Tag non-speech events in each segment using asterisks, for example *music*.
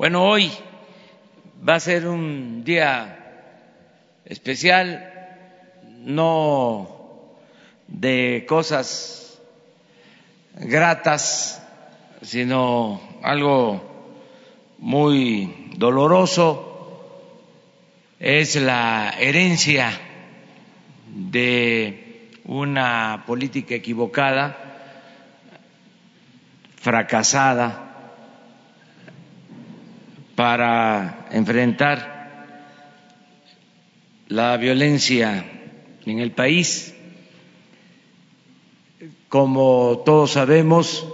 Bueno, hoy va a ser un día especial, no de cosas gratas, sino algo muy doloroso, es la herencia de una política equivocada, fracasada, para enfrentar la violencia en el país. Como todos sabemos,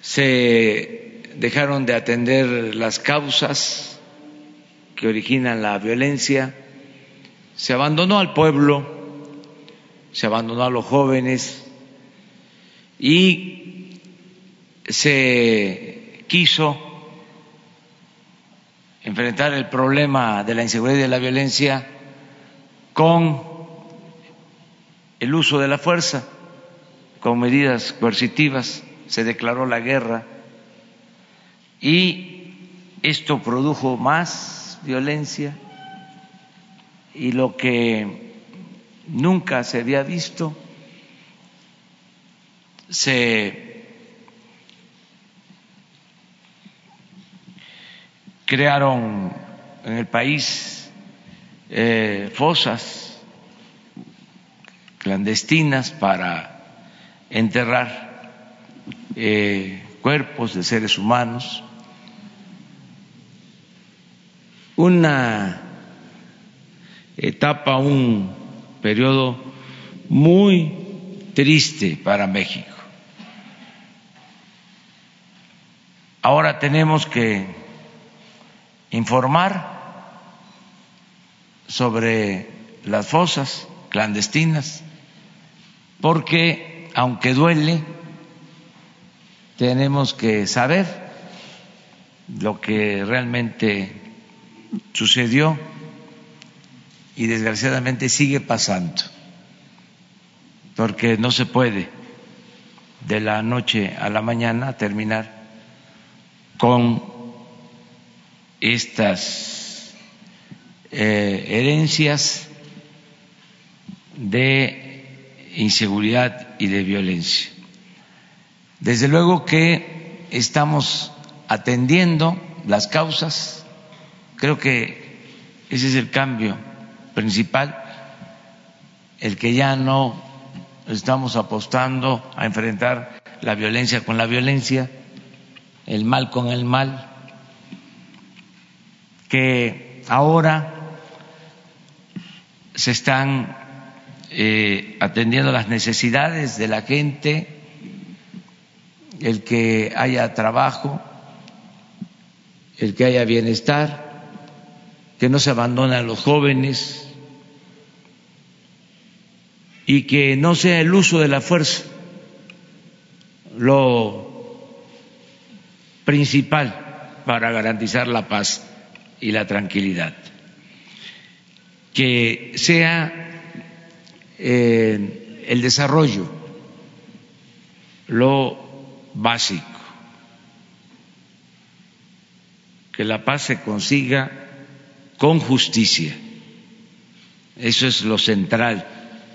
se dejaron de atender las causas que originan la violencia, se abandonó al pueblo, se abandonó a los jóvenes y se quiso enfrentar el problema de la inseguridad y de la violencia con el uso de la fuerza, con medidas coercitivas, se declaró la guerra y esto produjo más violencia y lo que nunca se había visto se crearon en el país eh, fosas clandestinas para enterrar eh, cuerpos de seres humanos, una etapa, un periodo muy triste para México. Ahora tenemos que informar sobre las fosas clandestinas, porque aunque duele, tenemos que saber lo que realmente sucedió y desgraciadamente sigue pasando, porque no se puede de la noche a la mañana terminar con estas eh, herencias de inseguridad y de violencia. Desde luego que estamos atendiendo las causas, creo que ese es el cambio principal, el que ya no estamos apostando a enfrentar la violencia con la violencia, el mal con el mal, que ahora se están eh, atendiendo las necesidades de la gente, el que haya trabajo, el que haya bienestar, que no se abandonen a los jóvenes y que no sea el uso de la fuerza lo principal para garantizar la paz y la tranquilidad. Que sea eh, el desarrollo lo básico. Que la paz se consiga con justicia. Eso es lo central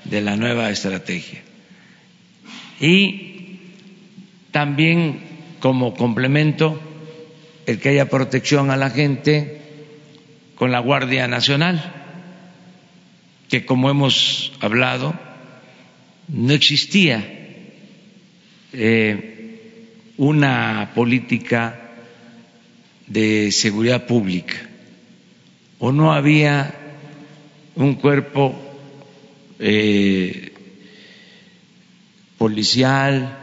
de la nueva estrategia. Y también como complemento el que haya protección a la gente con la Guardia Nacional, que como hemos hablado, no existía eh, una política de seguridad pública o no había un cuerpo eh, policial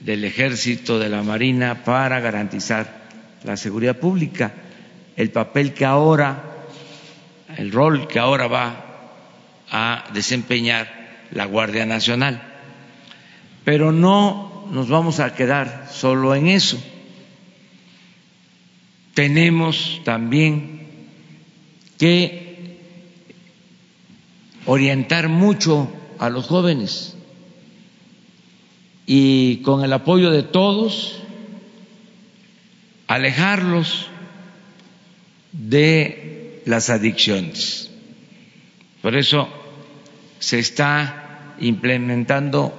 del ejército, de la marina para garantizar la seguridad pública el papel que ahora, el rol que ahora va a desempeñar la Guardia Nacional. Pero no nos vamos a quedar solo en eso. Tenemos también que orientar mucho a los jóvenes y con el apoyo de todos alejarlos de las adicciones. Por eso se está implementando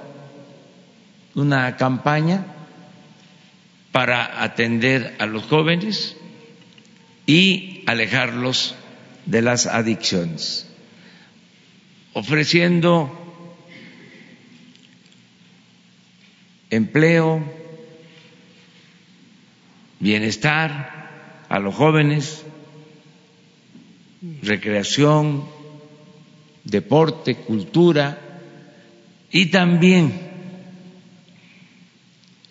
una campaña para atender a los jóvenes y alejarlos de las adicciones, ofreciendo empleo, bienestar a los jóvenes, recreación, deporte, cultura y también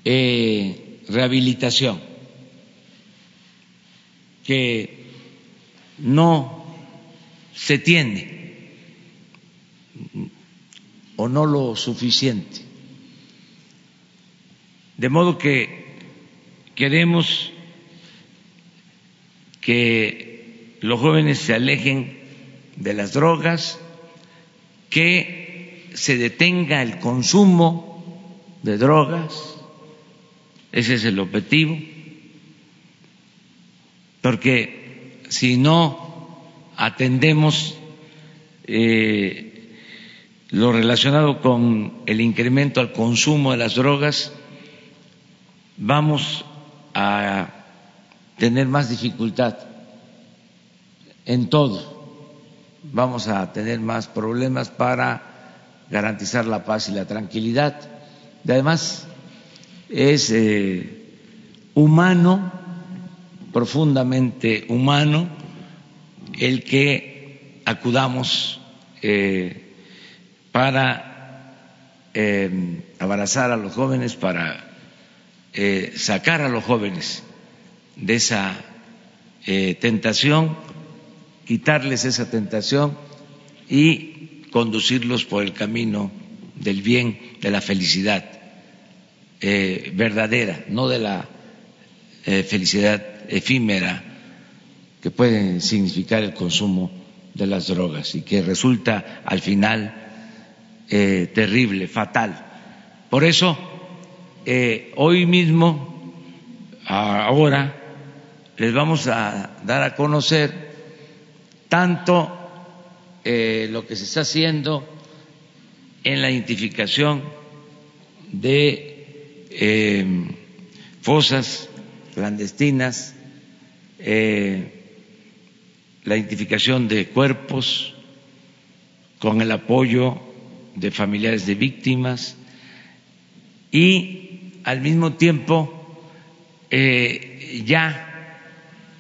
eh, rehabilitación, que no se tiene o no lo suficiente. De modo que queremos que los jóvenes se alejen de las drogas, que se detenga el consumo de drogas, ese es el objetivo, porque si no atendemos eh, lo relacionado con el incremento al consumo de las drogas, vamos a tener más dificultad en todo. Vamos a tener más problemas para garantizar la paz y la tranquilidad. Y además, es eh, humano, profundamente humano, el que acudamos eh, para eh, abrazar a los jóvenes, para sacar a los jóvenes de esa tentación, quitarles esa tentación y conducirlos por el camino del bien, de la felicidad eh, verdadera, no de la eh, felicidad efímera que puede significar el consumo de las drogas y que resulta al final eh, terrible, fatal. Por eso, hoy mismo, ahora, les vamos a dar a conocer tanto lo que se está haciendo en la identificación de eh, fosas clandestinas, eh, la identificación de cuerpos con el apoyo de familiares de víctimas y al mismo tiempo eh, ya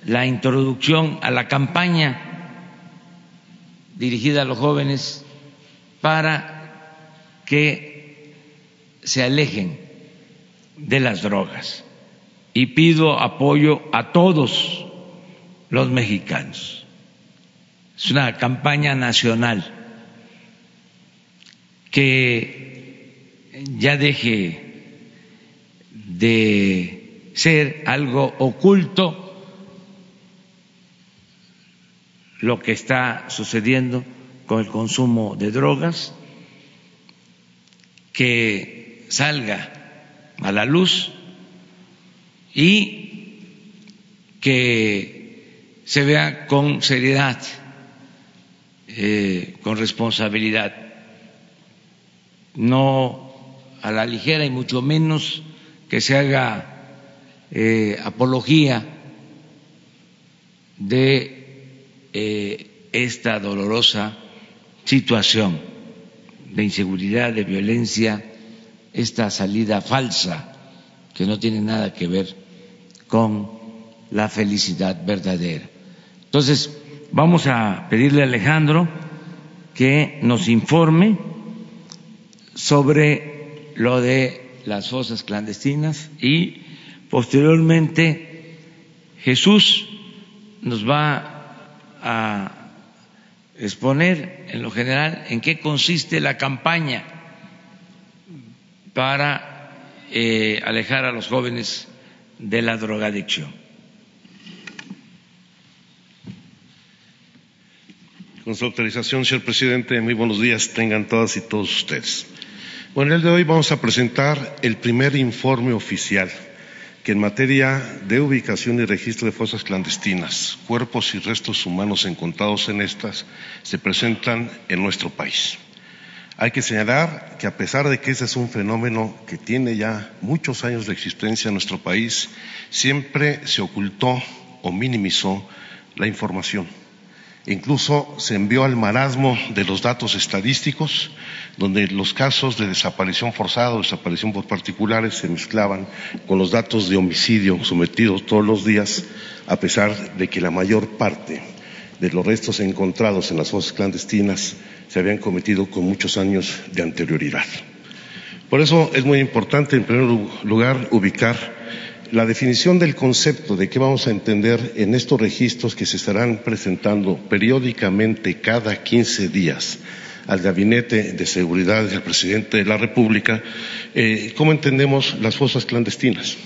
la introducción a la campaña dirigida a los jóvenes para que se alejen de las drogas y pido apoyo a todos los mexicanos. Es una campaña nacional que ya deje de ser algo oculto lo que está sucediendo con el consumo de drogas, que salga a la luz y que se vea con seriedad, eh, con responsabilidad, no a la ligera y mucho menos que se haga eh, apología de eh, esta dolorosa situación de inseguridad, de violencia esta salida falsa que no tiene nada que ver con la felicidad verdadera. Entonces, vamos a pedirle a Alejandro que nos informe sobre lo de las fosas clandestinas y posteriormente Jesús nos va a exponer en lo general en qué consiste la campaña para eh, alejar a los jóvenes de la drogadicción. Con su autorización, señor presidente, muy buenos días tengan todas y todos ustedes. Bueno, el día de hoy vamos a presentar el primer informe oficial que en materia de ubicación y registro de fosas clandestinas, cuerpos y restos humanos encontrados en estas se presentan en nuestro país. Hay que señalar que a pesar de que ese es un fenómeno que tiene ya muchos años de existencia en nuestro país, siempre se ocultó o minimizó la información. Incluso se envió al marasmo de los datos estadísticos, donde los casos de desaparición forzada o desaparición por particulares se mezclaban con los datos de homicidio sometidos todos los días, a pesar de que la mayor parte de los restos encontrados en las fosas clandestinas se habían cometido con muchos años de anterioridad. Por eso es muy importante, en primer lugar, ubicar la definición del concepto de qué vamos a entender en estos registros que se estarán presentando periódicamente cada 15 días al Gabinete de Seguridad del Presidente de la República, eh, cómo entendemos las fosas clandestinas.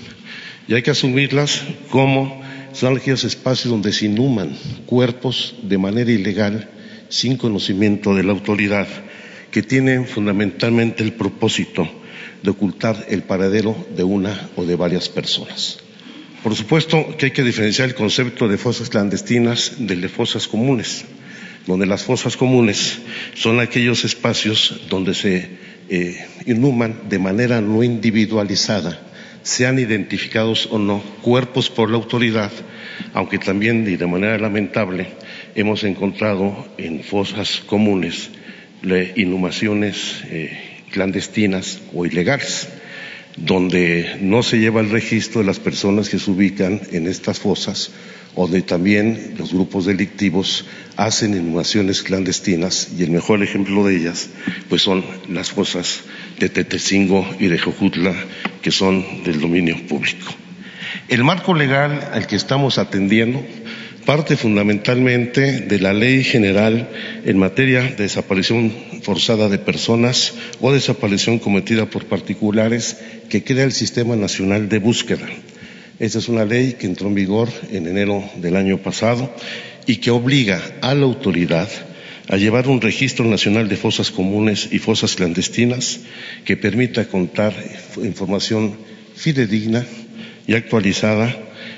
Y hay que asumirlas como son aquellos espacios donde se inhuman cuerpos de manera ilegal sin conocimiento de la autoridad, que tienen fundamentalmente el propósito de ocultar el paradero de una o de varias personas. Por supuesto que hay que diferenciar el concepto de fosas clandestinas del de fosas comunes, donde las fosas comunes son aquellos espacios donde se eh, inhuman de manera no individualizada, sean identificados o no cuerpos por la autoridad, aunque también y de manera lamentable hemos encontrado en fosas comunes inhumaciones eh, clandestinas o ilegales, donde no se lleva el registro de las personas que se ubican en estas fosas, donde también los grupos delictivos hacen inhumaciones clandestinas y el mejor ejemplo de ellas pues son las fosas de Tetecingo y de Jojutla que son del dominio público. El marco legal al que estamos atendiendo parte fundamentalmente de la Ley General en materia de desaparición forzada de personas o desaparición cometida por particulares que crea el Sistema Nacional de Búsqueda. Esta es una ley que entró en vigor en enero del año pasado y que obliga a la autoridad a llevar un registro nacional de fosas comunes y fosas clandestinas que permita contar información fidedigna y actualizada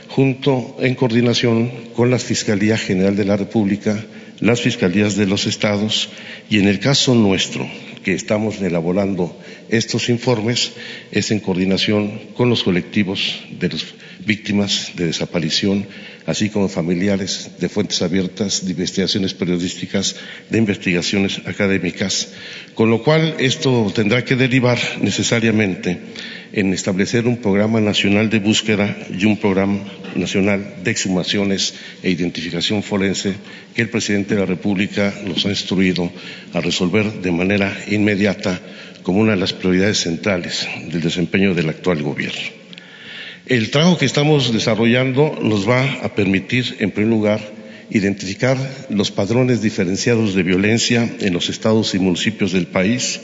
junto en coordinación con la Fiscalía General de la República, las fiscalías de los estados y en el caso nuestro, que estamos elaborando estos informes, es en coordinación con los colectivos de las víctimas de desaparición, así como familiares de fuentes abiertas, de investigaciones periodísticas, de investigaciones académicas, con lo cual esto tendrá que derivar necesariamente en establecer un programa nacional de búsqueda y un programa nacional de exhumaciones e identificación forense que el presidente de la República nos ha instruido a resolver de manera inmediata como una de las prioridades centrales del desempeño del actual gobierno. El trabajo que estamos desarrollando nos va a permitir, en primer lugar, identificar los padrones diferenciados de violencia en los estados y municipios del país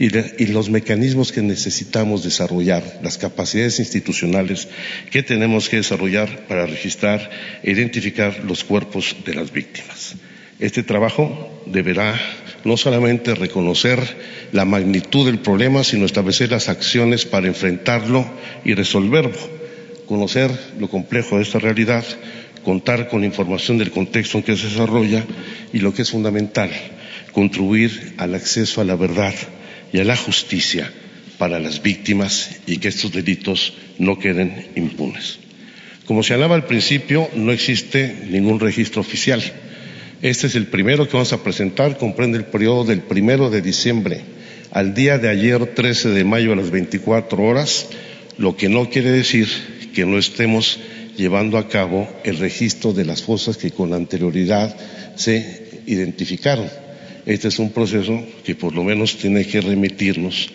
y, los mecanismos que necesitamos desarrollar, las capacidades institucionales que tenemos que desarrollar para registrar e identificar los cuerpos de las víctimas. Este trabajo deberá no solamente reconocer la magnitud del problema, sino establecer las acciones para enfrentarlo y resolverlo, conocer lo complejo de esta realidad, contar con información del contexto en que se desarrolla y lo que es fundamental, contribuir al acceso a la verdad y a la justicia para las víctimas y que estos delitos no queden impunes. Como señalaba al principio, no existe ningún registro oficial. Este es el primero que vamos a presentar, comprende el periodo del primero de diciembre al día de ayer, 13 de mayo a las 24 horas, lo que no quiere decir que no estemos llevando a cabo el registro de las fosas que con anterioridad se identificaron. Este es un proceso que por lo menos tiene que remitirnos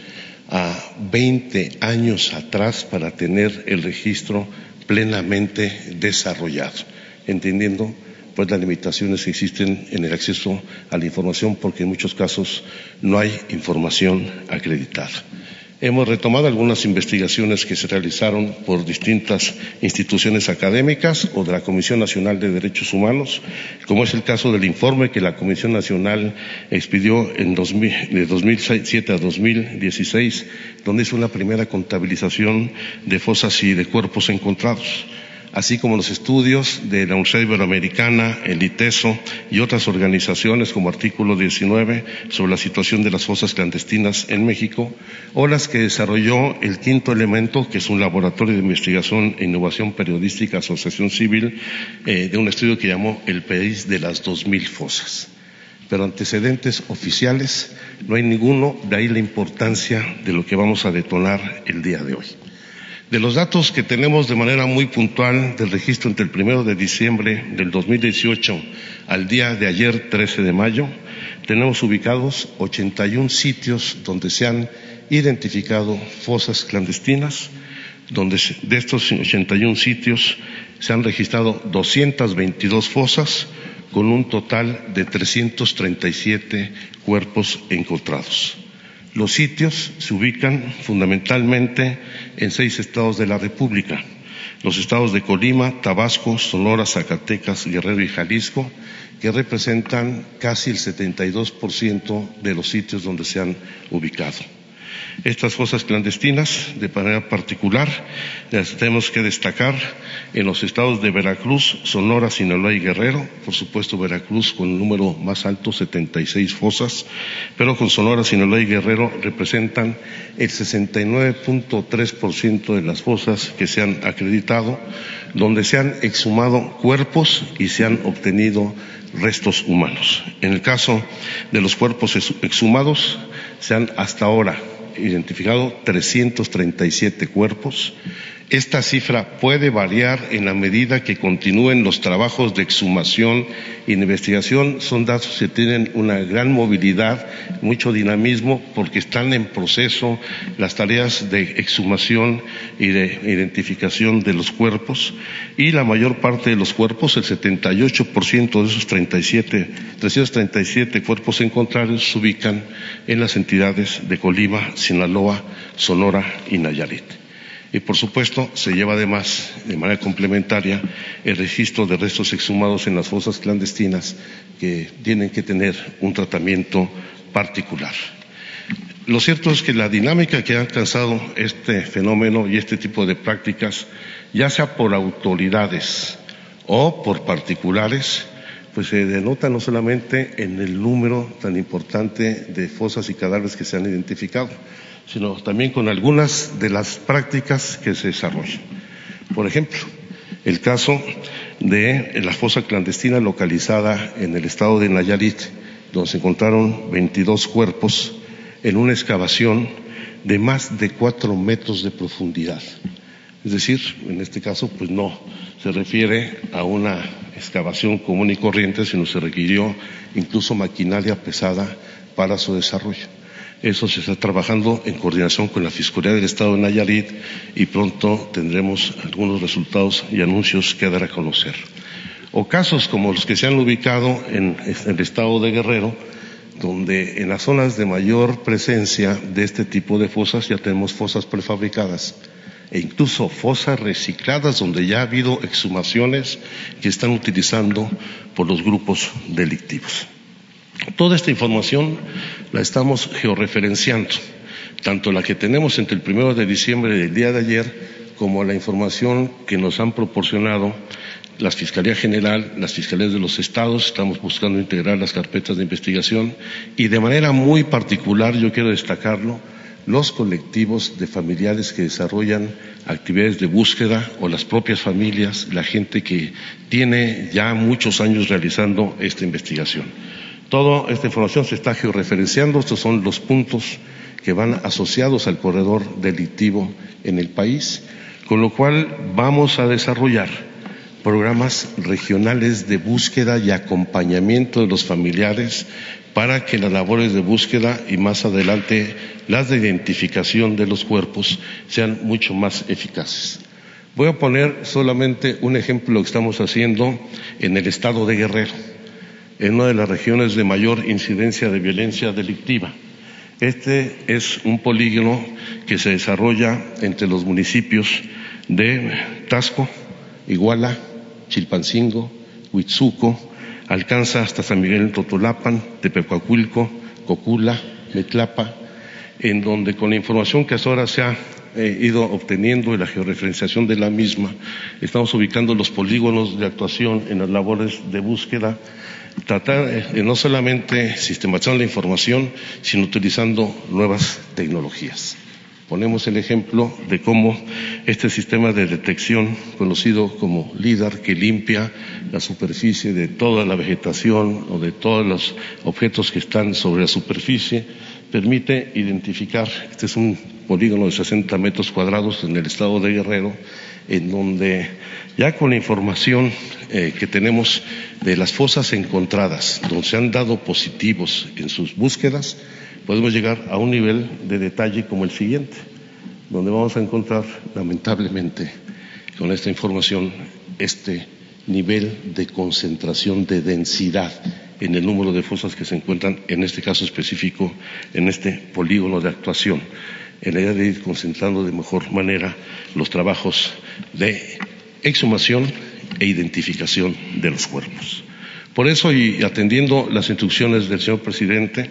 a 20 años atrás para tener el registro plenamente desarrollado, entendiendo pues las limitaciones que existen en el acceso a la información porque en muchos casos no hay información acreditada. Hemos retomado algunas investigaciones que se realizaron por distintas instituciones académicas o de la Comisión Nacional de Derechos Humanos, como es el caso del informe que la Comisión Nacional expidió en de 2007 a 2016, donde hizo una primera contabilización de fosas y de cuerpos encontrados así como los estudios de la Universidad Iberoamericana, el ITESO y otras organizaciones como Artículo 19 sobre la situación de las fosas clandestinas en México, o las que desarrolló el quinto elemento, que es un laboratorio de investigación e innovación periodística, Asociación Civil, eh, de un estudio que llamó El País de las 2.000 fosas. Pero antecedentes oficiales no hay ninguno, de ahí la importancia de lo que vamos a detonar el día de hoy. De los datos que tenemos de manera muy puntual del registro entre el primero de diciembre del 2018 al día de ayer, 13 de mayo, tenemos ubicados 81 sitios donde se han identificado fosas clandestinas, donde de estos 81 sitios se han registrado 222 fosas con un total de 337 cuerpos encontrados. Los sitios se ubican fundamentalmente en seis estados de la República, los estados de Colima, Tabasco, Sonora, Zacatecas, Guerrero y Jalisco, que representan casi el 72% de los sitios donde se han ubicado. Estas fosas clandestinas, de manera particular, las tenemos que destacar en los estados de Veracruz, Sonora, Sinaloa y Guerrero. Por supuesto, Veracruz con el número más alto, 76 fosas, pero con Sonora, Sinaloa y Guerrero representan el 69.3% de las fosas que se han acreditado, donde se han exhumado cuerpos y se han obtenido restos humanos. En el caso de los cuerpos exhumados, se han hasta ahora identificado 337 cuerpos. Esta cifra puede variar en la medida que continúen los trabajos de exhumación y investigación. Son datos que tienen una gran movilidad, mucho dinamismo, porque están en proceso las tareas de exhumación y de identificación de los cuerpos. Y la mayor parte de los cuerpos, el 78% de esos 37, 337 cuerpos encontrados, se ubican en las entidades de Colima, Sinaloa, Sonora y Nayarit. Y por supuesto se lleva además de manera complementaria el registro de restos exhumados en las fosas clandestinas que tienen que tener un tratamiento particular. Lo cierto es que la dinámica que ha alcanzado este fenómeno y este tipo de prácticas, ya sea por autoridades o por particulares, pues se denota no solamente en el número tan importante de fosas y cadáveres que se han identificado, sino también con algunas de las prácticas que se desarrollan. Por ejemplo, el caso de la fosa clandestina localizada en el estado de Nayarit, donde se encontraron 22 cuerpos en una excavación de más de cuatro metros de profundidad. Es decir, en este caso, pues no se refiere a una excavación común y corriente, sino se requirió incluso maquinaria pesada para su desarrollo. Eso se está trabajando en coordinación con la Fiscalía del Estado de Nayarit y pronto tendremos algunos resultados y anuncios que dar a conocer. O casos como los que se han ubicado en el Estado de Guerrero, donde en las zonas de mayor presencia de este tipo de fosas ya tenemos fosas prefabricadas e incluso fosas recicladas donde ya ha habido exhumaciones que están utilizando por los grupos delictivos. Toda esta información la estamos georreferenciando, tanto la que tenemos entre el primero de diciembre del día de ayer como la información que nos han proporcionado la Fiscalía General, las Fiscalías de los Estados, estamos buscando integrar las carpetas de investigación y de manera muy particular, yo quiero destacarlo, los colectivos de familiares que desarrollan actividades de búsqueda o las propias familias, la gente que tiene ya muchos años realizando esta investigación. Toda esta información se está georreferenciando, estos son los puntos que van asociados al corredor delictivo en el país, con lo cual vamos a desarrollar programas regionales de búsqueda y acompañamiento de los familiares para que las labores de búsqueda y más adelante las de identificación de los cuerpos sean mucho más eficaces. Voy a poner solamente un ejemplo que estamos haciendo en el estado de Guerrero en una de las regiones de mayor incidencia de violencia delictiva. Este es un polígono que se desarrolla entre los municipios de Tasco, Iguala, Chilpancingo, Huitzuco, alcanza hasta San Miguel Totolapan, Tepecuacuilco, Cocula, Metlapa, en donde con la información que hasta ahora se ha eh, ido obteniendo y la georreferenciación de la misma, estamos ubicando los polígonos de actuación en las labores de búsqueda, tratar de no solamente sistematizar la información, sino utilizando nuevas tecnologías. Ponemos el ejemplo de cómo este sistema de detección, conocido como LIDAR, que limpia la superficie de toda la vegetación o de todos los objetos que están sobre la superficie, permite identificar, este es un polígono de 60 metros cuadrados en el estado de Guerrero, en donde ya con la información eh, que tenemos de las fosas encontradas, donde se han dado positivos en sus búsquedas, podemos llegar a un nivel de detalle como el siguiente, donde vamos a encontrar, lamentablemente, con esta información, este nivel de concentración de densidad en el número de fosas que se encuentran, en este caso específico, en este polígono de actuación, en la idea de ir concentrando de mejor manera los trabajos de exhumación e identificación de los cuerpos. Por eso, y atendiendo las instrucciones del señor presidente,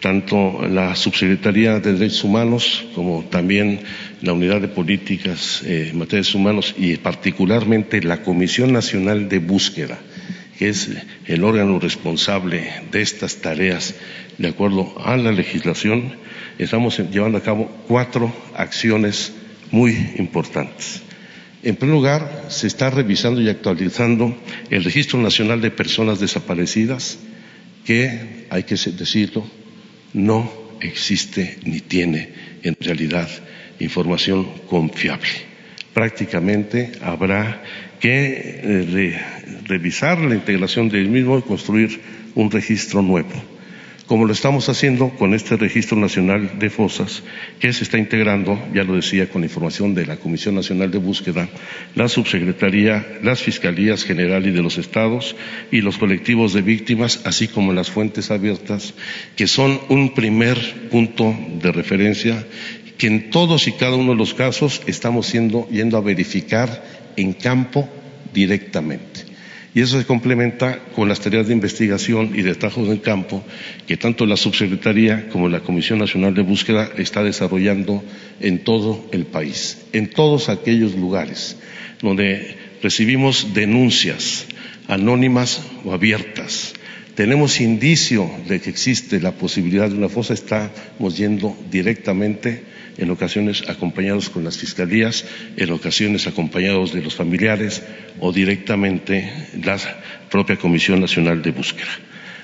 tanto la Subsecretaría de Derechos Humanos como también la Unidad de Políticas eh, en Materias Humanos y particularmente la Comisión Nacional de Búsqueda, que es el órgano responsable de estas tareas de acuerdo a la legislación, estamos llevando a cabo cuatro acciones muy importantes. En primer lugar, se está revisando y actualizando el Registro Nacional de Personas Desaparecidas, que, hay que decirlo, no existe ni tiene en realidad información confiable. Prácticamente habrá que eh, revisar la integración del mismo y construir un registro nuevo como lo estamos haciendo con este Registro Nacional de Fosas, que se está integrando, ya lo decía, con información de la Comisión Nacional de Búsqueda, la Subsecretaría, las Fiscalías Generales de los Estados y los colectivos de víctimas, así como las fuentes abiertas, que son un primer punto de referencia que en todos y cada uno de los casos estamos yendo a verificar en campo directamente. Y eso se complementa con las tareas de investigación y de trabajo en campo que tanto la Subsecretaría como la Comisión Nacional de Búsqueda está desarrollando en todo el país, en todos aquellos lugares donde recibimos denuncias anónimas o abiertas. Tenemos indicio de que existe la posibilidad de una fosa, estamos yendo directamente en ocasiones acompañados con las fiscalías, en ocasiones acompañados de los familiares o directamente la propia Comisión Nacional de Búsqueda.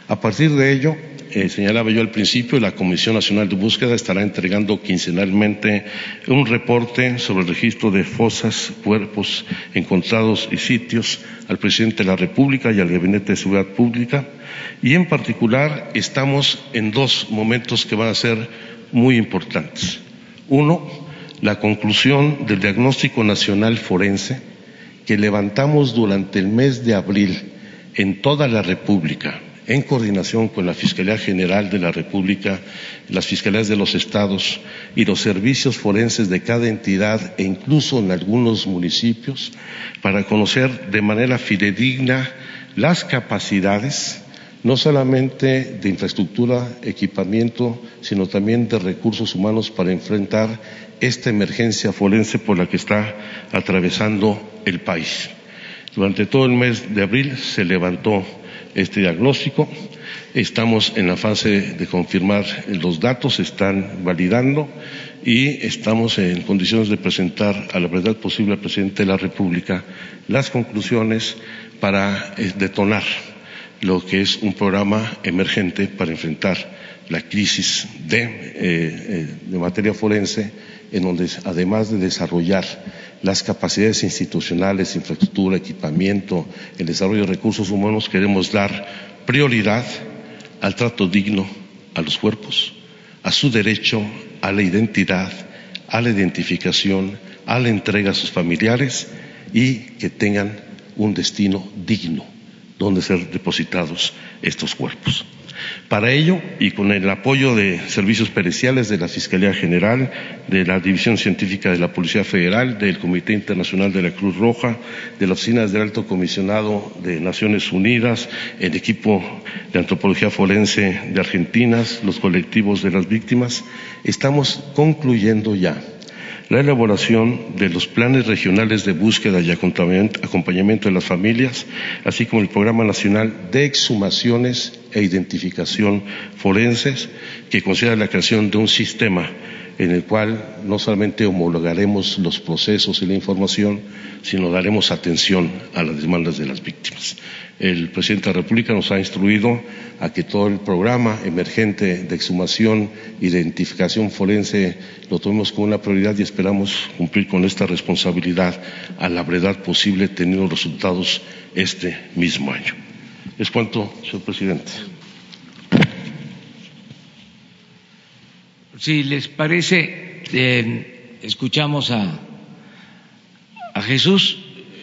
A partir de ello, eh, señalaba yo al principio, la Comisión Nacional de Búsqueda estará entregando quincenalmente un reporte sobre el registro de fosas, cuerpos encontrados y sitios al presidente de la República y al Gabinete de Seguridad Pública. Y en particular estamos en dos momentos que van a ser muy importantes. Uno, la conclusión del diagnóstico nacional forense que levantamos durante el mes de abril en toda la República, en coordinación con la Fiscalía General de la República, las fiscalías de los estados y los servicios forenses de cada entidad e incluso en algunos municipios, para conocer de manera fidedigna las capacidades no solamente de infraestructura, equipamiento, sino también de recursos humanos para enfrentar esta emergencia forense por la que está atravesando el país. Durante todo el mes de abril se levantó este diagnóstico. Estamos en la fase de confirmar los datos, se están validando y estamos en condiciones de presentar a la verdad posible al presidente de la República las conclusiones para eh, detonar lo que es un programa emergente para enfrentar la crisis de, eh, eh, de, materia forense, en donde además de desarrollar las capacidades institucionales, infraestructura, equipamiento, el desarrollo de recursos humanos, queremos dar prioridad al trato digno a los cuerpos, a su derecho a la identidad, a la identificación, a la entrega a sus familiares y que tengan un destino digno donde ser depositados estos cuerpos. Para ello, y con el apoyo de servicios periciales de la Fiscalía General, de la División Científica de la Policía Federal, del Comité Internacional de la Cruz Roja, de la Oficina del Alto Comisionado de Naciones Unidas, el equipo de antropología forense de Argentina, los colectivos de las víctimas, estamos concluyendo ya la elaboración de los planes regionales de búsqueda y acompañamiento de las familias, así como el Programa Nacional de Exhumaciones e Identificación Forenses, que considera la creación de un sistema en el cual no solamente homologaremos los procesos y la información, sino daremos atención a las demandas de las víctimas. El presidente de la República nos ha instruido a que todo el programa emergente de exhumación, identificación forense lo tomemos como una prioridad y esperamos cumplir con esta responsabilidad a la brevedad posible, teniendo resultados este mismo año. Es cuanto, señor presidente. Si les parece, eh, escuchamos a, a Jesús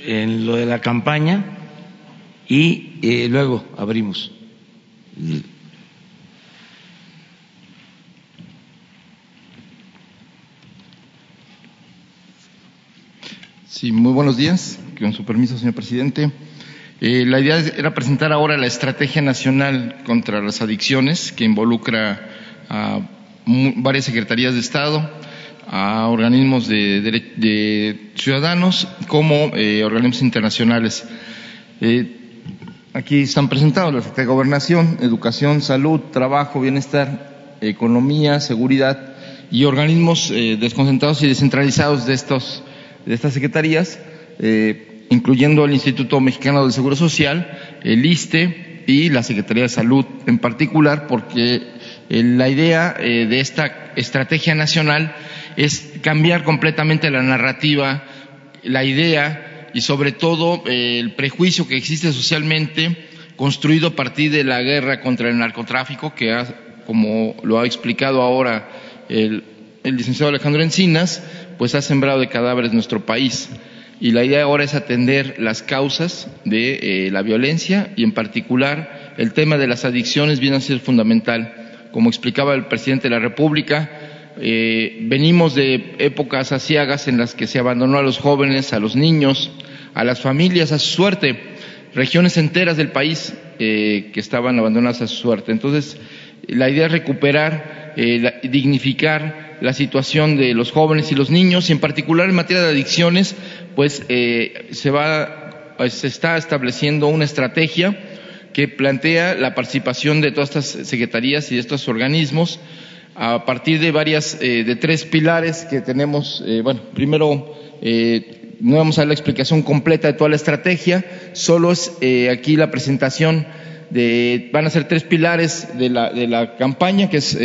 en lo de la campaña y eh, luego abrimos. Sí, muy buenos días. Con su permiso, señor presidente. Eh, la idea era presentar ahora la Estrategia Nacional contra las Adicciones, que involucra a varias secretarías de Estado, a organismos de, ciudadanos como eh, organismos internacionales. Aquí están presentados la Secretaría de Gobernación, Educación, Salud, Trabajo, Bienestar, Economía, Seguridad y organismos eh, desconcentrados y descentralizados de, estos, de estas secretarías, incluyendo el Instituto Mexicano del Seguro Social, el ISTE y la Secretaría de Salud en particular, porque la idea eh, de esta estrategia nacional es cambiar completamente la narrativa, la idea y sobre todo eh, el prejuicio que existe socialmente construido a partir de la guerra contra el narcotráfico que como lo ha explicado ahora el, licenciado Alejandro Encinas, pues ha sembrado de cadáveres nuestro país. Y la idea ahora es atender las causas de eh, la violencia y en particular el tema de las adicciones viene a ser fundamental como explicaba el presidente de la República, eh, venimos de épocas asiagas en las que se abandonó a los jóvenes, a los niños, a las familias, a su suerte, regiones enteras del país eh, que estaban abandonadas a su suerte. Entonces, la idea es recuperar, eh, dignificar la situación de los jóvenes y los niños, y en particular en materia de adicciones, pues se va, se está estableciendo una estrategia que plantea la participación de todas estas secretarías y de estos organismos a partir de varias, eh, de tres pilares que tenemos. Eh, bueno, primero, eh, no vamos a dar la explicación completa de toda la estrategia, solo es aquí la presentación de, van a ser tres pilares de la, de la campaña, que es,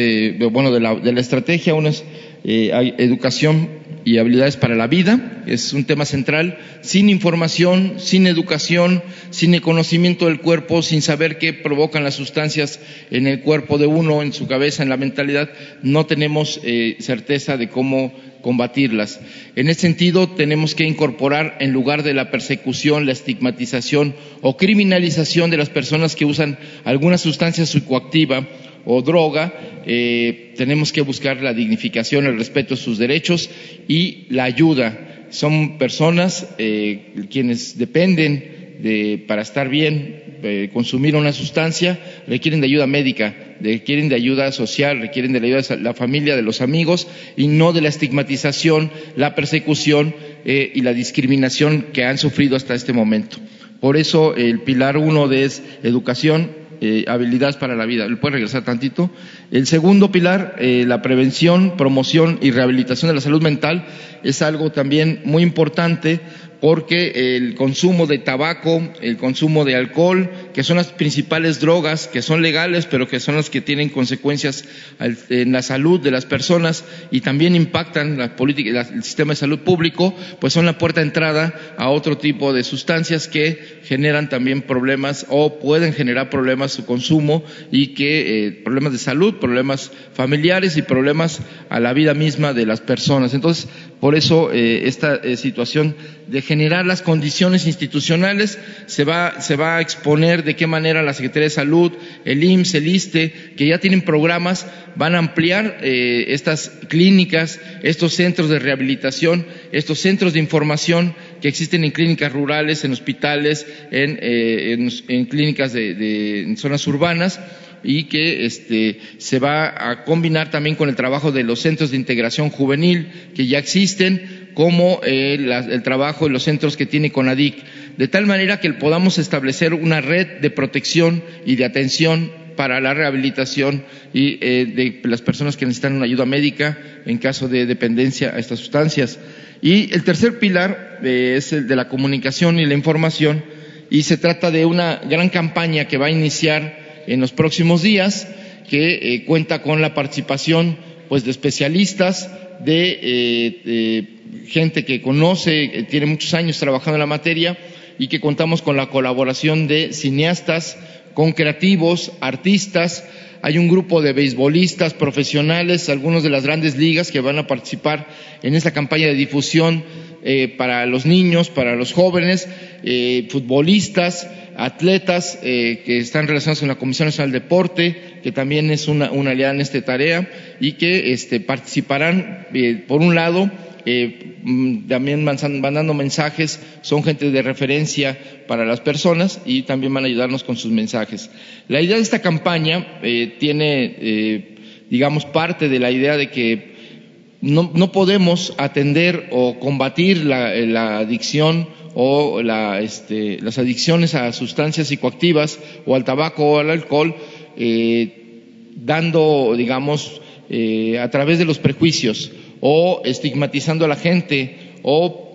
bueno, de la, de la estrategia. Uno es educación y habilidades para la vida, es un tema central, sin información, sin educación, sin el conocimiento del cuerpo, sin saber qué provocan las sustancias en el cuerpo de uno, en su cabeza, en la mentalidad, no tenemos eh, certeza de cómo combatirlas. En ese sentido, tenemos que incorporar, en lugar de la persecución, la estigmatización o criminalización de las personas que usan alguna sustancia psicoactiva o droga, eh, tenemos que buscar la dignificación, el respeto a sus derechos y la ayuda. Son personas eh, quienes dependen de, para estar bien, eh, consumir una sustancia, requieren de ayuda médica, requieren de ayuda social, requieren de la ayuda de la familia, de los amigos y no de la estigmatización, la persecución y la discriminación que han sufrido hasta este momento. Por eso el pilar uno de es educación, eh, habilidades para la vida. ¿Le regresar tantito? El segundo pilar, eh, la prevención, promoción y rehabilitación de la salud mental, es algo también muy importante porque el consumo de tabaco, el consumo de alcohol, que son las principales drogas, que son legales, pero que son las que tienen consecuencias en la salud de las personas y también impactan la el sistema de salud público, pues son la puerta de entrada a otro tipo de sustancias que generan también problemas o pueden generar problemas su consumo y que eh, problemas de salud, problemas familiares y problemas a la vida misma de las personas. Entonces, por eso eh, esta eh, situación de generar las condiciones institucionales se va, se va a exponer de qué manera la Secretaría de Salud, el IMSS, el ISTE, que ya tienen programas, van a ampliar eh, estas clínicas, estos centros de rehabilitación, estos centros de información que existen en clínicas rurales, en hospitales, en, eh, clínicas de, zonas urbanas y que este, se va a combinar también con el trabajo de los centros de integración juvenil que ya existen, como eh, el trabajo en los centros que tiene CONADIC, de tal manera que podamos establecer una red de protección y de atención para la rehabilitación y eh, de las personas que necesitan una ayuda médica en caso de dependencia a estas sustancias. Y el tercer pilar eh, es el de la comunicación y la información y se trata de una gran campaña que va a iniciar en los próximos días que cuenta con la participación pues de especialistas, de gente que conoce, tiene muchos años trabajando en la materia y que contamos con la colaboración de cineastas, con creativos, artistas. Hay un grupo de beisbolistas profesionales, algunos de las grandes ligas que van a participar en esta campaña de difusión eh, para los niños, para los jóvenes, eh, futbolistas, atletas eh, que están relacionados con la Comisión Nacional de Deporte, que también es una, aliada en esta tarea y que este, participarán, por un lado, eh, mm, también van, dando mensajes, son gente de referencia para las personas y también van a ayudarnos con sus mensajes. La idea de esta campaña eh, tiene, eh, digamos, parte de la idea de que no, podemos atender o combatir la, adicción o este, las adicciones a sustancias psicoactivas o al tabaco o al alcohol, dando, digamos, a través de los prejuicios o estigmatizando a la gente o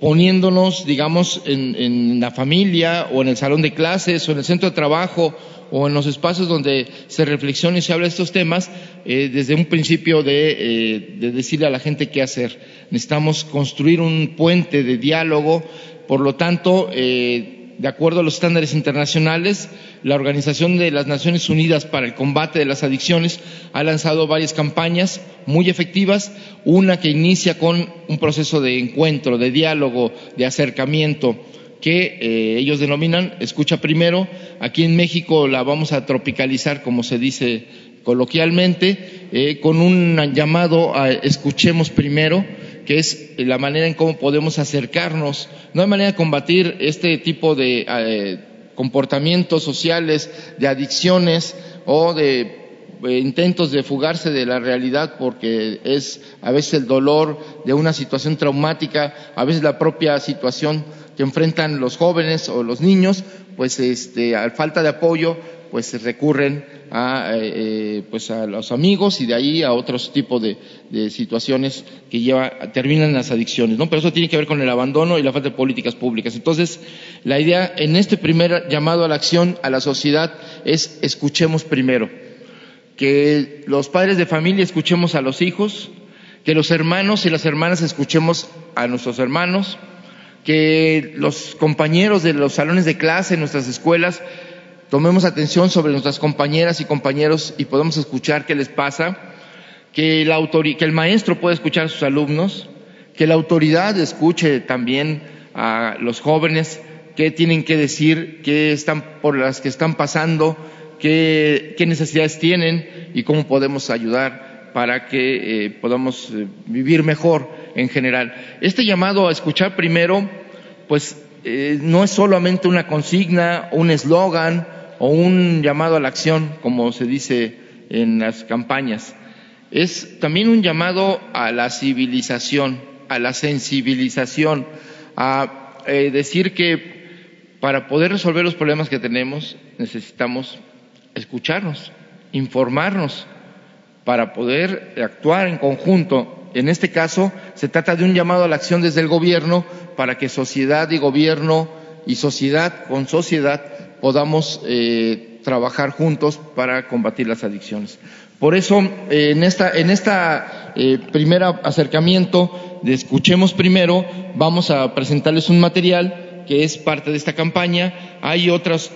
poniéndonos, digamos, en, la familia o en el salón de clases o en el centro de trabajo o en los espacios donde se reflexiona y se habla de estos temas, eh, desde un principio eh, de, decirle a la gente qué hacer. Necesitamos construir un puente de diálogo, por lo tanto, eh, de acuerdo a los estándares internacionales, la Organización de las Naciones Unidas para el Combate de las Adicciones ha lanzado varias campañas muy efectivas, una que inicia con un proceso de encuentro, de diálogo, de acercamiento, que eh, ellos denominan escucha primero. Aquí en México la vamos a tropicalizar, como se dice coloquialmente, eh, con un llamado a escuchemos primero que es la manera en cómo podemos acercarnos. No hay manera de combatir este tipo de eh, comportamientos sociales, de adicciones o de eh, intentos de fugarse de la realidad porque es a veces el dolor de una situación traumática, a veces la propia situación que enfrentan los jóvenes o los niños, pues este, a falta de apoyo, pues recurren a, eh, eh, pues a los amigos y de ahí a otros tipos de, situaciones que lleva, terminan las adicciones, ¿no? Pero eso tiene que ver con el abandono y la falta de políticas públicas. Entonces, la idea en este primer llamado a la acción a la sociedad es escuchemos primero, que los padres de familia escuchemos a los hijos, que los hermanos y las hermanas escuchemos a nuestros hermanos, que los compañeros de los salones de clase en nuestras escuelas tomemos atención sobre nuestras compañeras y compañeros y podamos escuchar qué les pasa, que, que el maestro pueda escuchar a sus alumnos, que la autoridad escuche también a los jóvenes qué tienen que decir, qué están por las que están pasando, qué, necesidades tienen y cómo podemos ayudar para que eh, podamos eh, vivir mejor en general. Este llamado a escuchar primero, pues eh, no es solamente una consigna, un eslogan, o un llamado a la acción, como se dice en las campañas. Es también un llamado a la civilización, a la sensibilización, a eh, decir que para poder resolver los problemas que tenemos necesitamos escucharnos, informarnos, para poder actuar en conjunto. En este caso, se trata de un llamado a la acción desde el gobierno para que sociedad y gobierno y sociedad con sociedad podamos eh, trabajar juntos para combatir las adicciones. Por eso, eh, en esta, en esta eh, primer acercamiento de Escuchemos Primero, vamos a presentarles un material que es parte de esta campaña. Hay otras,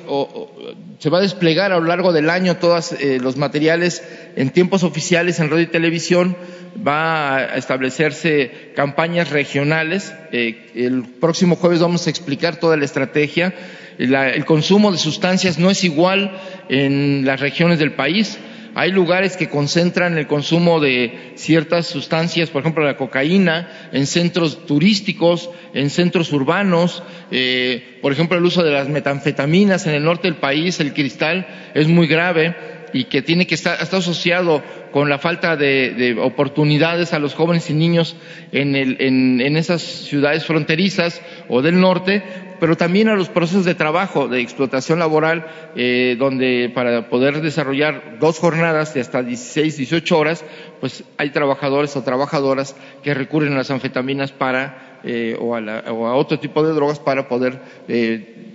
se va a desplegar a lo largo del año todos eh, los materiales en tiempos oficiales en radio y televisión. Va a establecerse campañas regionales. Eh, el próximo jueves vamos a explicar toda la estrategia. El consumo de sustancias no es igual en las regiones del país. Hay lugares que concentran el consumo de ciertas sustancias, por ejemplo la cocaína, en centros turísticos, en centros urbanos, eh, por ejemplo el uso de las metanfetaminas en el norte del país, el cristal es muy grave y que tiene que estar está asociado con la falta de, oportunidades a los jóvenes y niños en, en esas ciudades fronterizas o del norte, pero también a los procesos de trabajo, de explotación laboral, eh, donde para poder desarrollar dos jornadas de hasta 16, 18 horas, pues hay trabajadores o trabajadoras que recurren a las anfetaminas para, eh, o, a otro tipo de drogas para poder eh,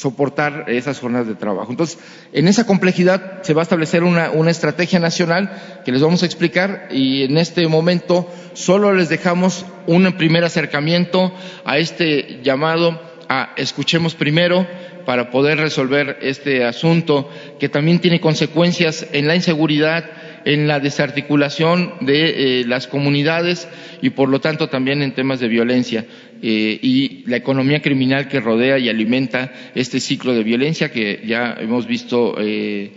soportar esas jornadas de trabajo. Entonces, en esa complejidad se va a establecer una, una, estrategia nacional que les vamos a explicar y en este momento solo les dejamos un primer acercamiento a este llamado a escuchemos primero para poder resolver este asunto que también tiene consecuencias en la inseguridad, en la desarticulación de eh, las comunidades y por lo tanto también en temas de violencia eh, y la economía criminal que rodea y alimenta este ciclo de violencia que ya hemos visto eh,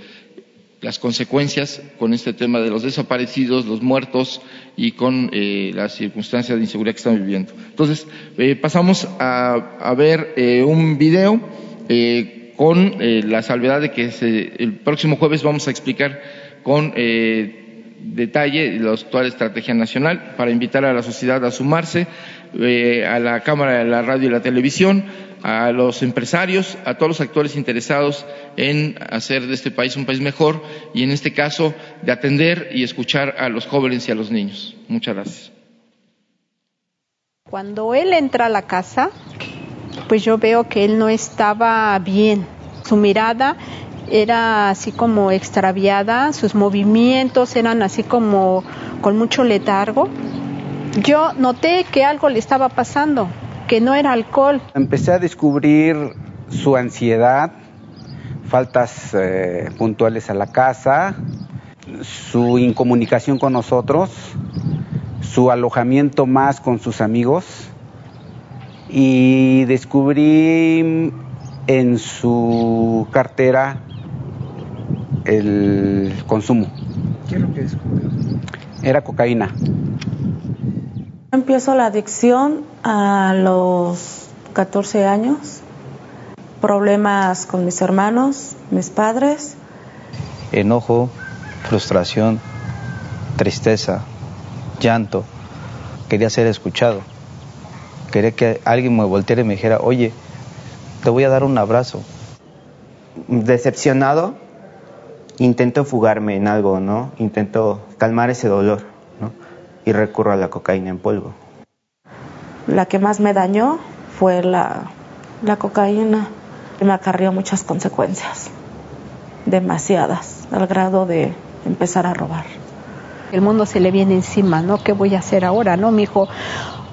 las consecuencias con este tema de los desaparecidos, los muertos y con eh, las circunstancias de inseguridad que estamos viviendo. Entonces, pasamos a, ver un video con la salvedad de que el próximo jueves vamos a explicar con detalle la actual estrategia nacional para invitar a la sociedad a sumarse, a la Cámara de la Radio y la Televisión, a los empresarios, a todos los actores interesados en hacer de este país un país mejor y en este caso de atender y escuchar a los jóvenes y a los niños. Muchas gracias. Cuando él entra a la casa, pues yo veo que él no estaba bien. Su mirada era así como extraviada, sus movimientos eran así como con mucho letargo. Yo noté que algo le estaba pasando, que no era alcohol. Empecé a descubrir su ansiedad, faltas eh, puntuales a la casa, su incomunicación con nosotros, su alojamiento más con sus amigos y descubrí en su cartera el consumo. ¿Qué es lo que descubrió? Era cocaína. Empiezo la adicción a los 14 años, problemas con mis hermanos, mis padres. Enojo, frustración, tristeza, llanto. Quería ser escuchado. Quería que alguien me volteara y me dijera, oye, te voy a dar un abrazo. Decepcionado, intento fugarme en algo, ¿no? Intento calmar ese dolor y recurro a la cocaína en polvo. La que más me dañó fue la, la cocaína. Me acarrió muchas consecuencias, demasiadas, al grado de empezar a robar. El mundo se le viene encima, ¿no? ¿Qué voy a hacer ahora, no? Mi hijo,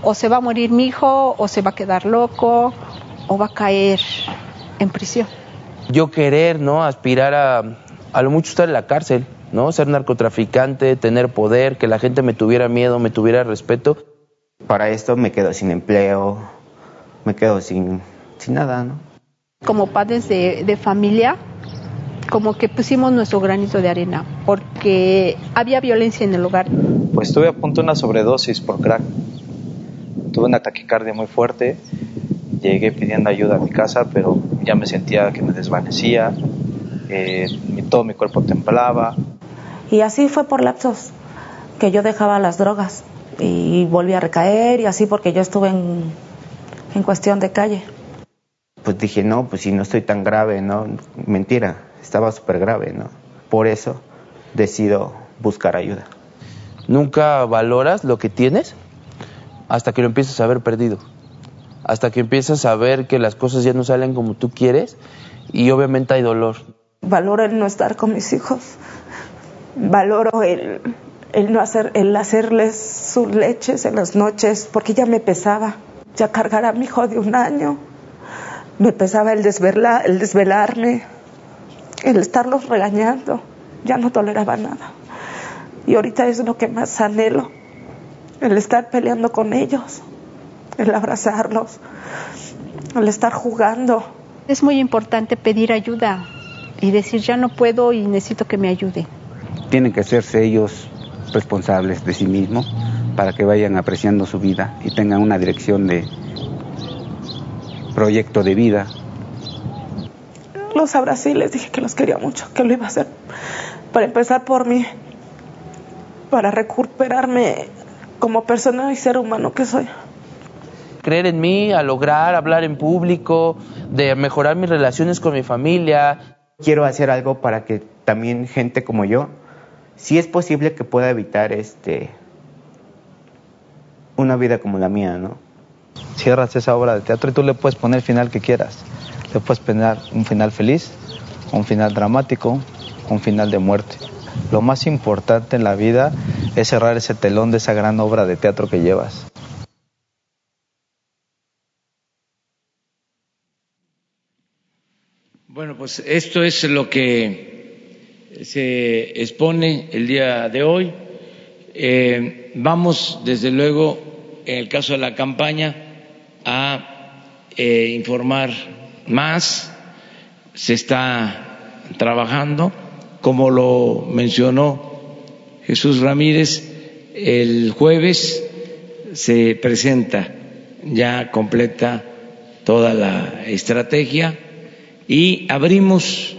o se va a morir mi hijo, o se va a quedar loco, o va a caer en prisión. Yo querer, ¿no? Aspirar a, a lo mucho estar en la cárcel, ¿no? Ser narcotraficante, tener poder, que la gente me tuviera miedo, me tuviera respeto. Para esto me quedo sin empleo, me quedo sin, sin nada, ¿no? Como padres de, de familia, como que pusimos nuestro granito de arena, porque había violencia en el hogar. Pues estuve a punto de una sobredosis por crack. Tuve una taquicardia muy fuerte. Llegué pidiendo ayuda a mi casa, pero ya me sentía que me desvanecía. Eh, todo mi cuerpo temblaba. Y así fue por lapsos que yo dejaba las drogas y volví a recaer y así porque yo estuve en, en cuestión de calle. Pues dije, no, pues si no estoy tan grave, ¿no? Mentira, estaba súper grave, ¿no? Por eso decido buscar ayuda. Nunca valoras lo que tienes hasta que lo empiezas a ver perdido. Hasta que empiezas a ver que las cosas ya no salen como tú quieres y obviamente hay dolor. Valoro el no estar con mis hijos. Valoro el, no hacer, el hacerles sus leches en las noches, porque ya me pesaba. Ya cargar a mi hijo de un año, me pesaba el, desvela, el desvelarme, el estarlos regañando. Ya no toleraba nada. Y ahorita es lo que más anhelo, el estar peleando con ellos, el abrazarlos, el estar jugando. Es muy importante pedir ayuda y decir ya no puedo y necesito que me ayude. Tienen que hacerse ellos responsables de sí mismos para que vayan apreciando su vida y tengan una dirección de proyecto de vida. Los abracé y les dije que los quería mucho, que lo iba a hacer para empezar por mí, para recuperarme como persona y ser humano que soy. Creer en mí, a lograr hablar en público, de mejorar mis relaciones con mi familia. Quiero hacer algo para que también gente como yo, si es posible que pueda evitar este una vida como la mía, ¿no? Cierras esa obra de teatro y tú le puedes poner el final que quieras. Le puedes poner un final feliz, un final dramático, un final de muerte. Lo más importante en la vida es cerrar ese telón de esa gran obra de teatro que llevas. Bueno, pues esto es lo que se expone el día de hoy. Eh, vamos, desde luego, en el caso de la campaña, a eh, informar más. Se está trabajando como lo mencionó Jesús Ramírez, el jueves se presenta ya completa toda la estrategia y abrimos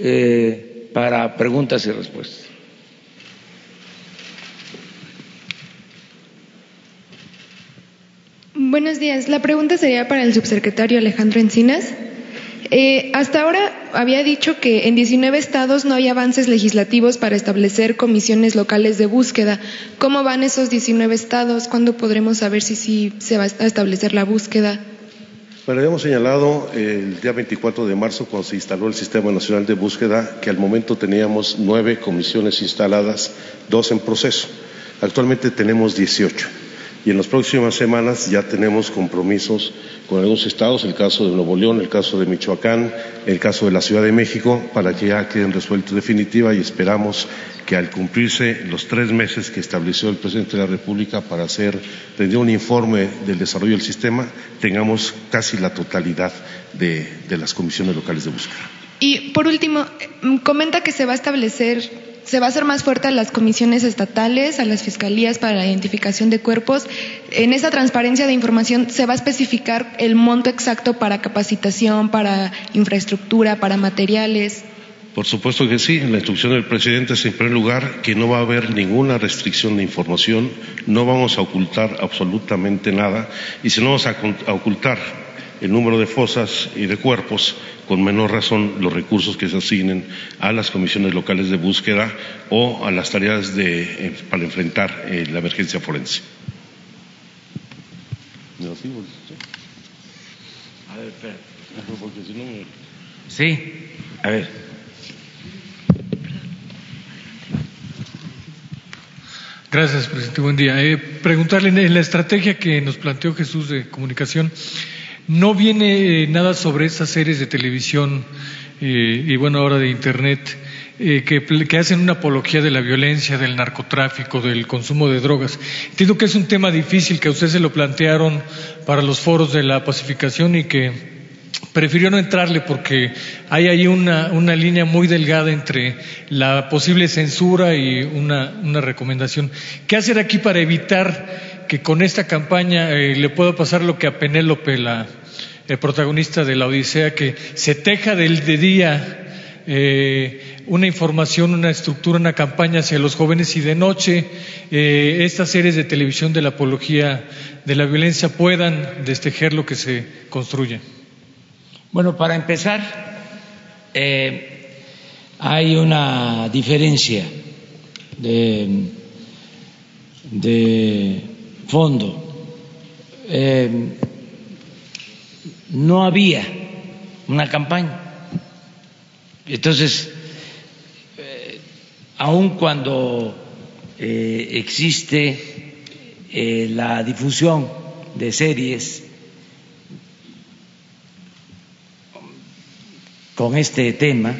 eh, para preguntas y respuestas. Buenos días. La pregunta sería para el subsecretario Alejandro Encinas. Eh, hasta ahora había dicho que en 19 estados no hay avances legislativos para establecer comisiones locales de búsqueda. ¿Cómo van esos 19 estados? ¿Cuándo podremos saber si sí se va a establecer la búsqueda? Bueno, habíamos señalado el día 24 de marzo, cuando se instaló el Sistema Nacional de Búsqueda, que al momento teníamos nueve comisiones instaladas, dos en proceso. Actualmente tenemos 18 y en las próximas semanas ya tenemos compromisos con algunos estados, el caso de Nuevo León, el caso de Michoacán, el caso de la Ciudad de México, para que ya queden resueltos definitiva y esperamos que al cumplirse los tres meses que estableció el presidente de la República para hacer tener un informe del desarrollo del sistema, tengamos casi la totalidad de, de las comisiones locales de búsqueda. Y por último, comenta que se va a establecer se va a hacer más fuerte a las comisiones estatales, a las fiscalías para la identificación de cuerpos. En esa transparencia de información se va a especificar el monto exacto para capacitación, para infraestructura, para materiales. Por supuesto que sí. La instrucción del presidente es en primer lugar que no va a haber ninguna restricción de información, no vamos a ocultar absolutamente nada y si no vamos a ocultar el número de fosas y de cuerpos, con menor razón los recursos que se asignen a las comisiones locales de búsqueda o a las tareas de, eh, para enfrentar eh, la emergencia forense. Sí, a ver. Gracias, presidente. Buen día. Eh, preguntarle en la estrategia que nos planteó Jesús de comunicación, no viene nada sobre esas series de televisión eh, y bueno, ahora de Internet eh, que, hacen una apología de la violencia, del narcotráfico, del consumo de drogas. Entiendo que es un tema difícil, que a usted se lo plantearon para los foros de la pacificación y que prefirió no entrarle porque hay ahí una, línea muy delgada entre la posible censura y una, una recomendación. ¿Qué hacer aquí para evitar que con esta campaña eh, le pueda pasar lo que a Penélope, la, el protagonista de la Odisea, que se teja del de día eh, una información, una estructura, una campaña hacia los jóvenes y de noche eh, estas series de televisión de la apología de la violencia puedan destejer lo que se construye? Bueno, para empezar, eh, hay una diferencia de, fondo. No había una campaña. Entonces, eh, aun cuando eh, existe eh, la difusión de series con este tema,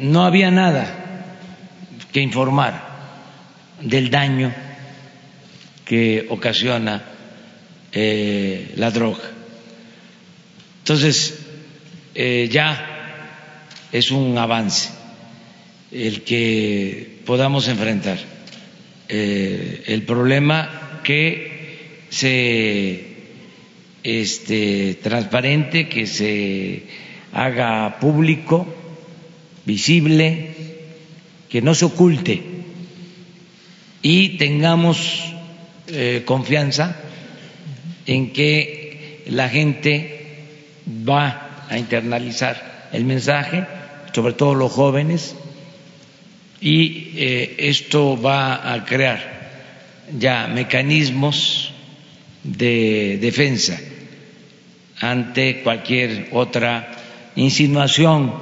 no había nada que informar del daño que ocasiona eh, la droga. Entonces, eh, ya es un avance el que podamos enfrentar el problema que se este, transparente, que se haga público, visible, que no se oculte y tengamos eh, confianza en que la gente va a internalizar el mensaje, sobre todo los jóvenes, y eh, esto va a crear ya mecanismos de defensa ante cualquier otra insinuación,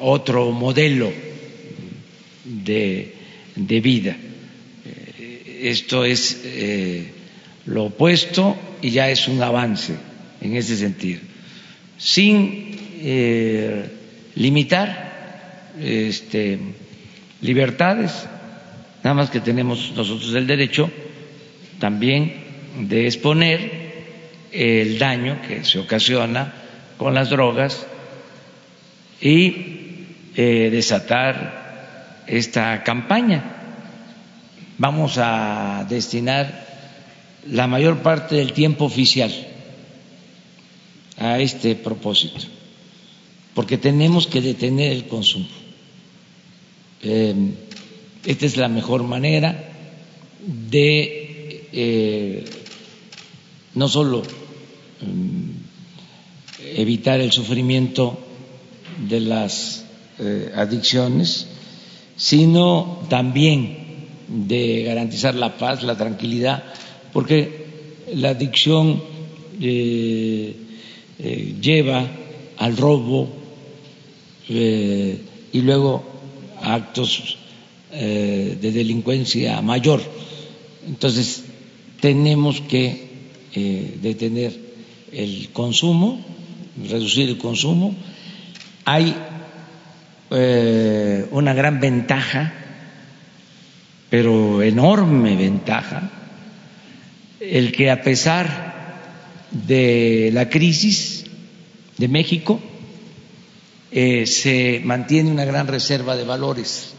otro modelo de, vida. Eh, esto es eh, lo opuesto y ya es un avance en ese sentido, sin eh, limitar este, libertades, nada más que tenemos nosotros el derecho también de exponer el daño que se ocasiona con las drogas y eh, desatar esta campaña. Vamos a destinar la mayor parte del tiempo oficial a este propósito, porque tenemos que detener el consumo. Eh, esta es la mejor manera de eh, no solo Mm, evitar el sufrimiento de las eh, adicciones, sino también de garantizar la paz, la tranquilidad, porque la adicción eh, eh, lleva al robo y luego a actos de delincuencia mayor. Entonces, tenemos que detener el consumo, reducir el consumo. Hay eh, una gran ventaja, pero enorme ventaja, el que a pesar de la crisis de México, eh, se mantiene una gran reserva de valores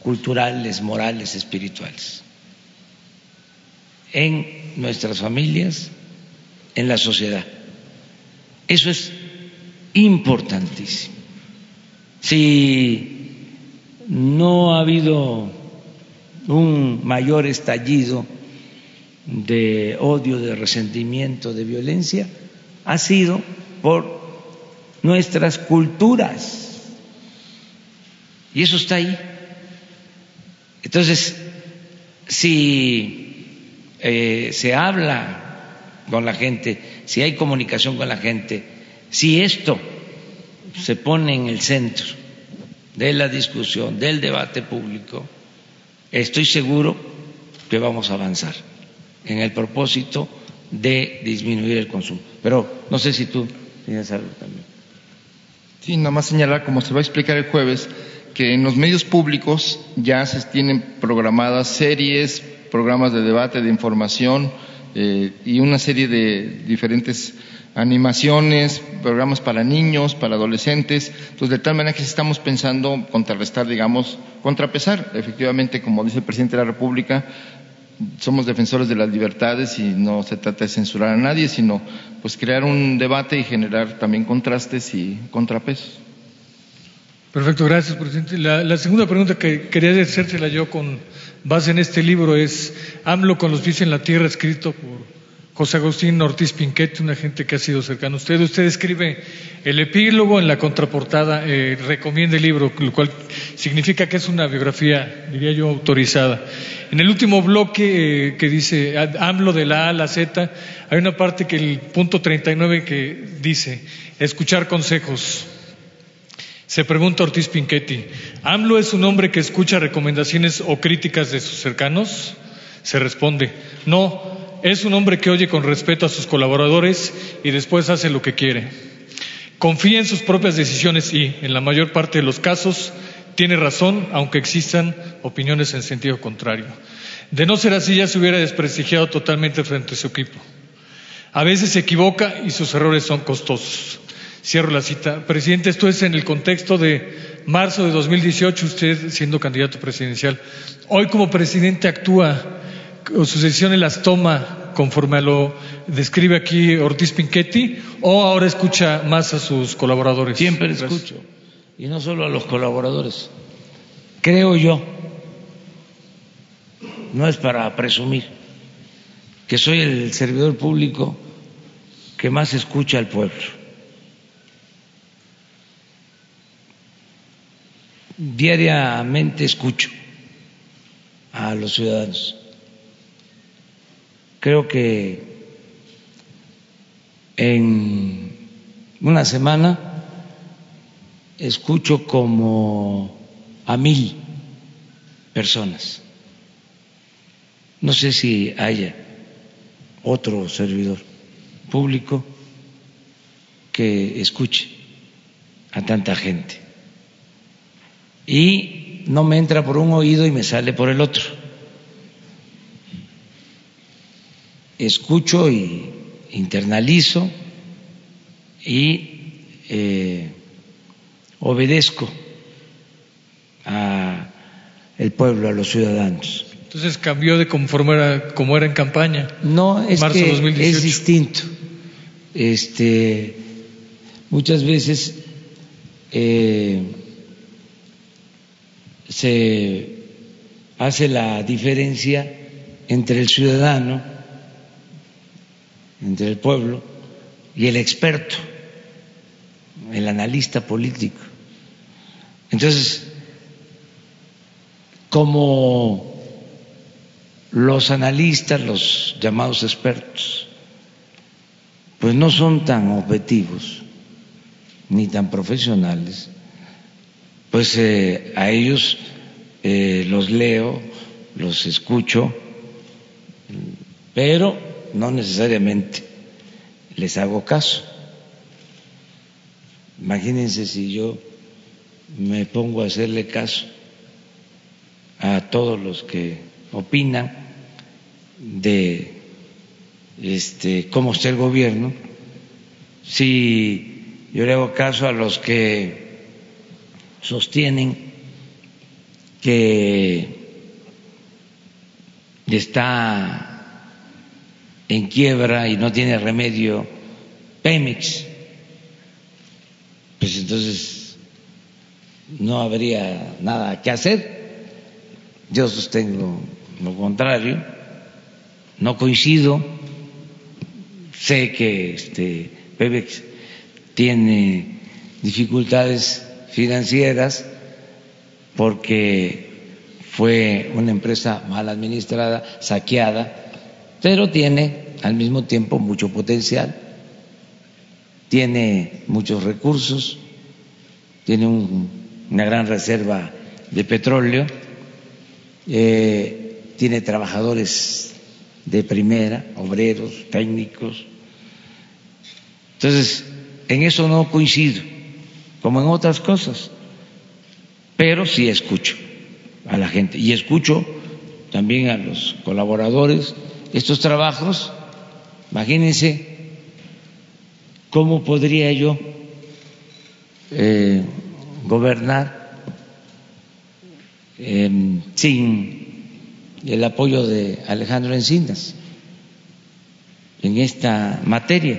culturales, morales, espirituales en nuestras familias, en la sociedad. Eso es importantísimo. Si no ha habido un mayor estallido de odio, de resentimiento, de violencia, ha sido por nuestras culturas. Y eso está ahí. Entonces, si eh, se habla con la gente, si hay comunicación con la gente, si esto se pone en el centro de la discusión, del debate público, estoy seguro que vamos a avanzar en el propósito de disminuir el consumo. Pero no sé si tú tienes algo también. Sí, nada más señalar, como se va a explicar el jueves, que en los medios públicos ya se tienen programadas series, programas de debate, de información, eh, y una serie de diferentes animaciones, programas para niños, para adolescentes. Entonces, de tal manera que estamos pensando contrarrestar, digamos, contrapesar. Efectivamente, como dice el presidente de la República, somos defensores de las libertades y no se trata de censurar a nadie, sino pues crear un debate y generar también contrastes y contrapesos. Perfecto, gracias, presidente. La, segunda pregunta que quería hacérsela yo con base en este libro es AMLO con los pies en la tierra, escrito por José Agustín Ortiz Pinquete, una gente que ha sido cercano a usted. Usted escribe el epílogo en la contraportada, eh, recomienda el libro, lo cual significa que es una biografía, diría yo, autorizada. En el último bloque eh, que dice AMLO de la A a la Z, hay una parte que el punto 39 que dice, escuchar consejos. Se pregunta Ortiz Pinchetti, ¿AMLO es un hombre que escucha recomendaciones o críticas de sus cercanos? Se responde, no, es un hombre que oye con respeto a sus colaboradores y después hace lo que quiere. Confía en sus propias decisiones y, en la mayor parte de los casos, tiene razón, aunque existan opiniones en sentido contrario. De no ser así, ya se hubiera desprestigiado totalmente frente a su equipo. A veces se equivoca y sus errores son costosos. Cierro la cita. Presidente, esto es en el contexto de marzo de 2018, usted siendo candidato presidencial. Hoy como presidente actúa, o sus decisiones las toma conforme a lo describe aquí Ortiz Pinchetti, o ahora escucha más a sus colaboradores. Siempre escucho, y no solo a los colaboradores. Creo yo, no es para presumir, que soy el servidor público que más escucha al pueblo. diariamente escucho a los ciudadanos. Creo que en una semana escucho como a mil personas. No sé si haya otro servidor público que escuche a tanta gente y no me entra por un oído y me sale por el otro. Escucho y internalizo y eh, obedezco a el pueblo, a los ciudadanos. Entonces cambió de conforme era, como era en campaña. No, es que es distinto. Este, muchas veces eh, se hace la diferencia entre el ciudadano, entre el pueblo y el experto, el analista político. Entonces, como los analistas, los llamados expertos, pues no son tan objetivos ni tan profesionales, pues eh, a ellos eh, los leo, los escucho, pero no necesariamente les hago caso. Imagínense si yo me pongo a hacerle caso a todos los que opinan de este cómo está el gobierno, si yo le hago caso a los que sostienen que está en quiebra y no tiene remedio Pemex, pues entonces no habría nada que hacer. Yo sostengo lo contrario, no coincido, sé que este Pemex tiene dificultades financieras porque fue una empresa mal administrada, saqueada, pero tiene al mismo tiempo mucho potencial, tiene muchos recursos, tiene una gran reserva de petróleo, eh, tiene trabajadores de primera, obreros, técnicos. Entonces, en eso no coincido como en otras cosas, pero sí escucho a la gente y escucho también a los colaboradores. Estos trabajos, imagínense cómo podría yo eh, gobernar em, sin el apoyo de Alejandro Encinas en esta materia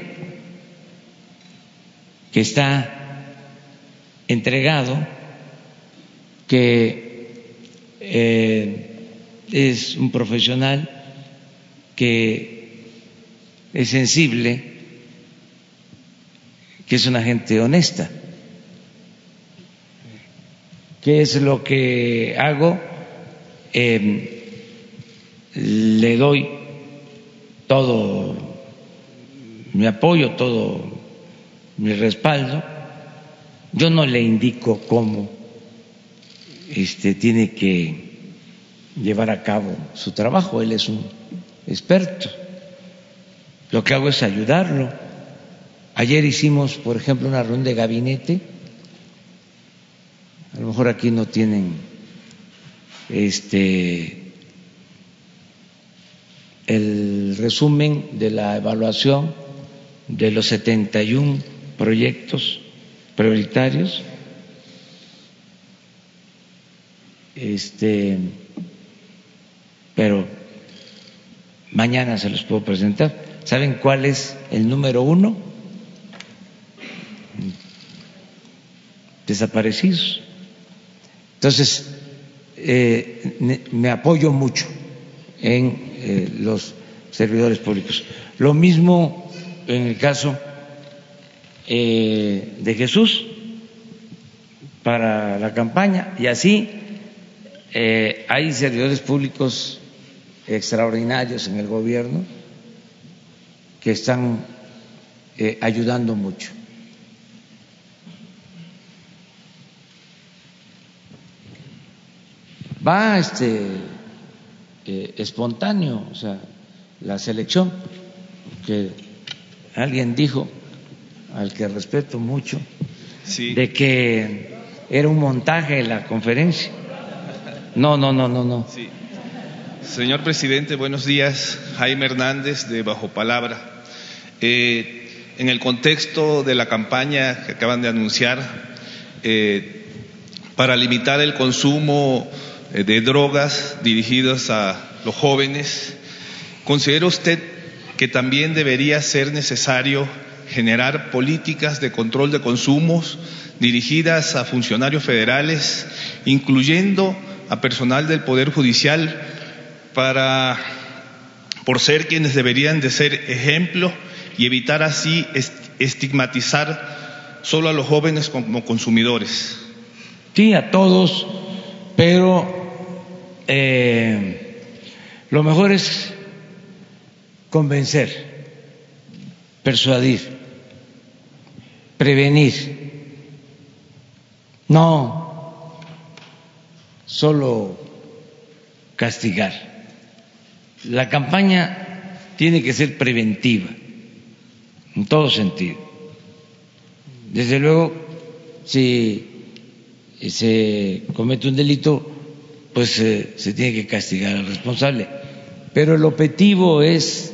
que está entregado, que eh, es un profesional que es sensible, que es una gente honesta. ¿Qué es lo que hago? Em, le doy todo mi apoyo, todo mi respaldo yo no le indico cómo este, tiene que llevar a cabo su trabajo, él es un experto lo que hago es ayudarlo. Ayer hicimos, por ejemplo, una reunión de gabinete. A lo mejor aquí no tienen este el resumen de la evaluación de los 71 proyectos prioritarios. Este, pero mañana se los puedo presentar. ¿Saben cuál es el número uno? Desaparecidos. Entonces, eh, me apoyo mucho en eh, los servidores públicos. Lo mismo en el caso eh, de Jesús para la campaña y así hay servidores públicos extraordinarios en el gobierno que están ayudando mucho. Va este eh, espontáneo, o sea, la selección, que alguien dijo, al que respeto mucho, de que era un montaje la conferencia. No, no, no, no, no. Señor presidente, buenos días. Jaime Hernández de Bajo Palabra. Eh, en el contexto de la campaña que acaban de anunciar eh, para limitar el consumo eh, de drogas dirigidas a los jóvenes, ¿considera usted que también debería ser necesario generar políticas de control de consumos dirigidas a funcionarios federales, incluyendo a personal del Poder Judicial, para, por ser quienes deberían de ser ejemplo y evitar así estigmatizar solo a los jóvenes como consumidores? Sí, a todos, pero eh, lo mejor es convencer, persuadir, prevenir, no solo castigar. La campaña tiene que ser preventiva, en todo sentido. Desde luego, si se comete un delito, pues eh, se tiene que castigar al responsable. Pero el objetivo es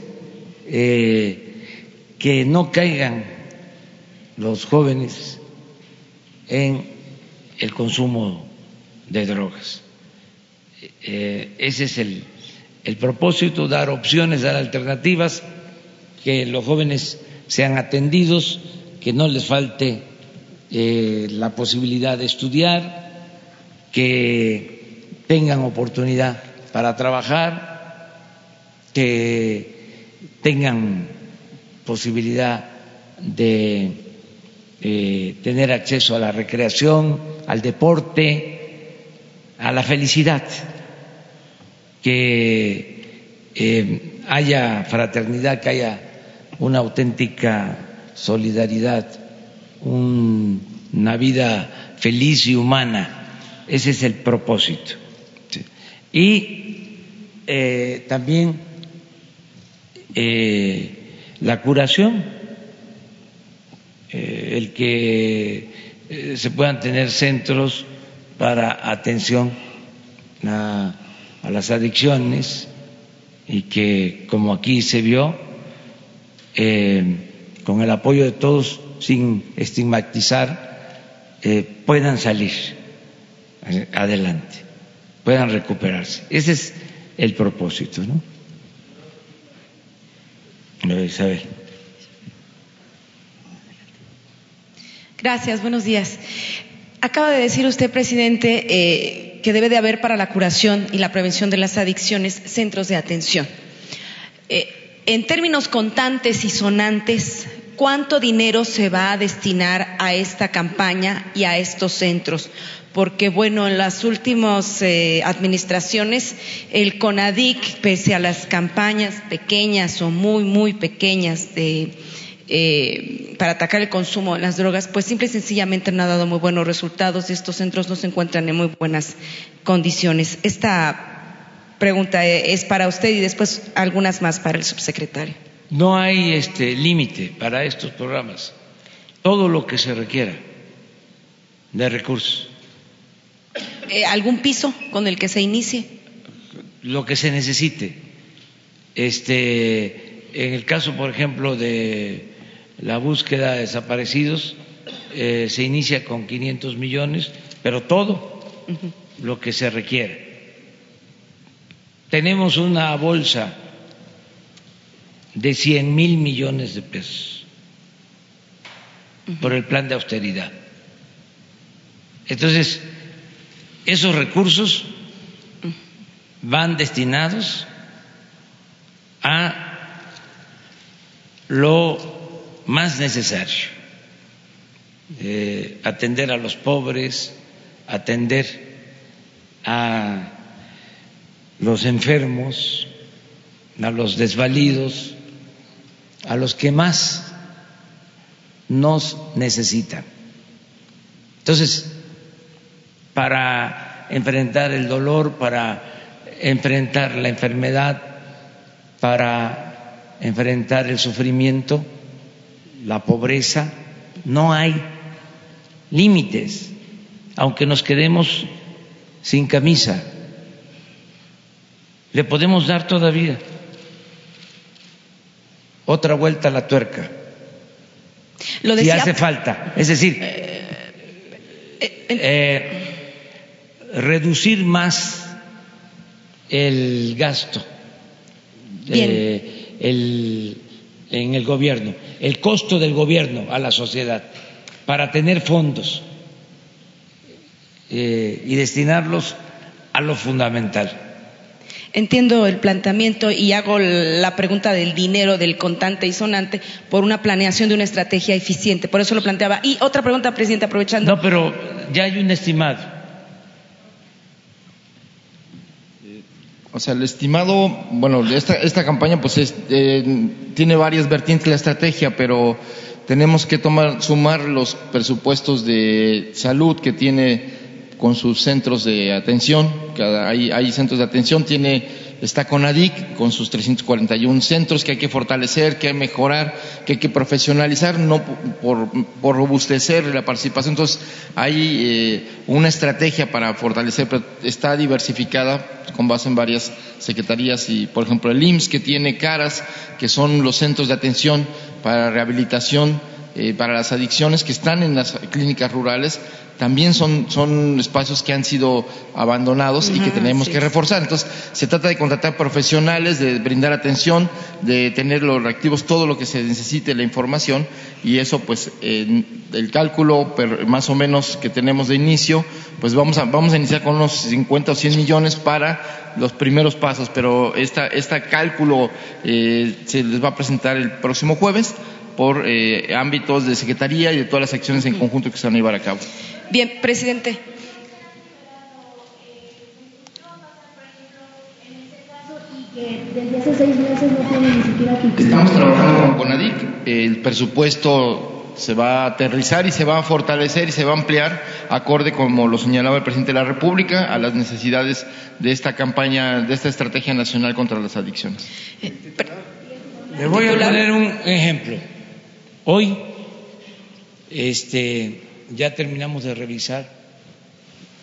eh, que no caigan los jóvenes en el consumo de drogas. Eh, ese es el, el, propósito, dar opciones, dar alternativas, que los jóvenes sean atendidos, que no les falte la posibilidad de estudiar, que tengan oportunidad para trabajar, que tengan posibilidad de eh, tener acceso a la recreación, al deporte, a la felicidad, que eh, haya fraternidad, que haya una auténtica solidaridad, una vida feliz y humana. Ese es el propósito. Y eh, también eh, la curación, el que se puedan tener centros para atención a, a, las adicciones y que, como aquí se vio, con el apoyo de todos, sin estigmatizar, puedan salir adelante puedan recuperarse. Ese es el propósito, ¿no? Isabel. Gracias, buenos días. Acaba de decir usted, presidente, eh, que debe de haber para la curación y la prevención de las adicciones centros de atención. Eh, en términos contantes y sonantes, ¿cuánto dinero se va a destinar a esta campaña y a estos centros? porque bueno, en las últimas eh, administraciones el CONADIC, pese a las campañas pequeñas o muy, muy pequeñas de, eh, para atacar el consumo de las drogas, pues simple y sencillamente no ha dado muy buenos resultados y estos centros no se encuentran en muy buenas condiciones. Esta pregunta es para usted y después algunas más para el subsecretario. no hay este límite para estos programas. Todo lo que se requiera de recursos. Eh, ¿Algún piso con el que se inicie? Lo que se necesite. Este, en el caso, por ejemplo, de la búsqueda de desaparecidos, eh, se inicia con 500 millones, pero todo lo que se requiere. Tenemos una bolsa de 100 mil millones de pesos por el plan de austeridad. Entonces, esos recursos van destinados a lo más necesario, eh, atender a los pobres, atender a los enfermos, a los desvalidos, a los que más nos necesitan. Entonces, para enfrentar el dolor, para enfrentar la enfermedad, para enfrentar el sufrimiento, la pobreza, no hay límites, aunque nos quedemos sin camisa, le podemos dar todavía otra vuelta a la tuerca. Lo si decía- hace falta. Es decir, eh, reducir más el gasto eh, el- en el gobierno, el costo del gobierno a la sociedad, para tener fondos eh, y destinarlos a lo fundamental. Entiendo el planteamiento y hago la pregunta del dinero, del contante y sonante, por una planeación de una estrategia eficiente. Por eso lo planteaba. Y otra pregunta, presidente, aprovechando. No, pero ya hay un estimado. O sea, el estimado, bueno, esta, esta campaña pues es, eh, tiene varias vertientes la estrategia, pero tenemos que tomar, sumar los presupuestos de salud que tiene con sus centros de atención, cada, hay, hay centros de atención, tiene, está CONADIC con sus 341 centros que hay que fortalecer, que hay que mejorar, que hay que profesionalizar, no por, robustecer la participación. Entonces, hay eh, una estrategia para fortalecer, pero está diversificada con base en varias secretarías y, por ejemplo, el IMSS que tiene caras, que son los centros de atención para rehabilitación, eh, para las adicciones que están en las clínicas rurales, también son, son espacios que han sido abandonados y que tenemos sí. que reforzar. Entonces, se trata de contratar profesionales, de brindar atención, de tener los reactivos, todo lo que se necesite, la información, y eso, pues, en el cálculo más o menos que tenemos de inicio, pues vamos a, vamos a iniciar con unos 50 o 100 millones para los primeros pasos, pero esta, este cálculo eh, se les va a presentar el próximo jueves por eh, ámbitos de secretaría y de todas las acciones en conjunto que se van a llevar a cabo. Bien, presidente. Desde hace seis meses no tiene ni siquiera Estamos trabajando con CONADIC, el presupuesto se va a aterrizar y se va a fortalecer y se va a ampliar acorde, como lo señalaba el presidente de la República, a las necesidades de esta campaña, de esta estrategia nacional contra las adicciones. Le voy a poner un ejemplo. Hoy este, ya terminamos de revisar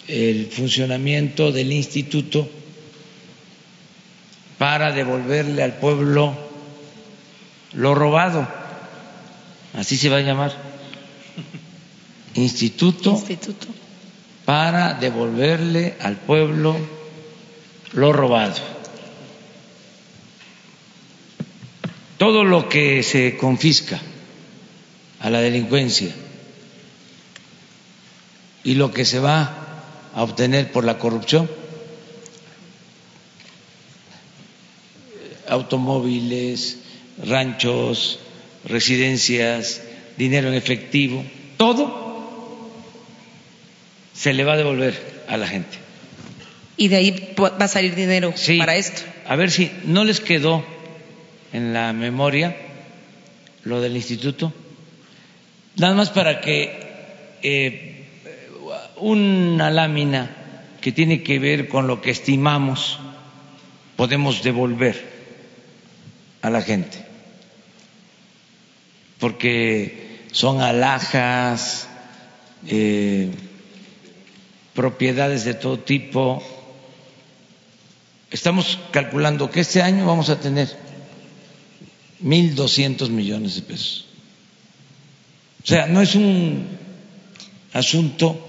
el funcionamiento del instituto para devolverle al pueblo lo robado. Así se va a llamar. Instituto, Instituto. para devolverle al pueblo lo robado. Todo lo que se confisca a la delincuencia y lo que se va a obtener por la corrupción, automóviles, ranchos, residencias, dinero en efectivo, todo se le va a devolver a la gente. Y de ahí va a salir dinero para esto. A ver si no les quedó en la memoria lo del instituto, nada más para que eh, una lámina que tiene que ver con lo que estimamos podemos devolver a la gente. porque son alhajas, eh, propiedades de todo tipo. Estamos calculando que este año vamos a tener 1.200 millones de pesos. O sea, no es un asunto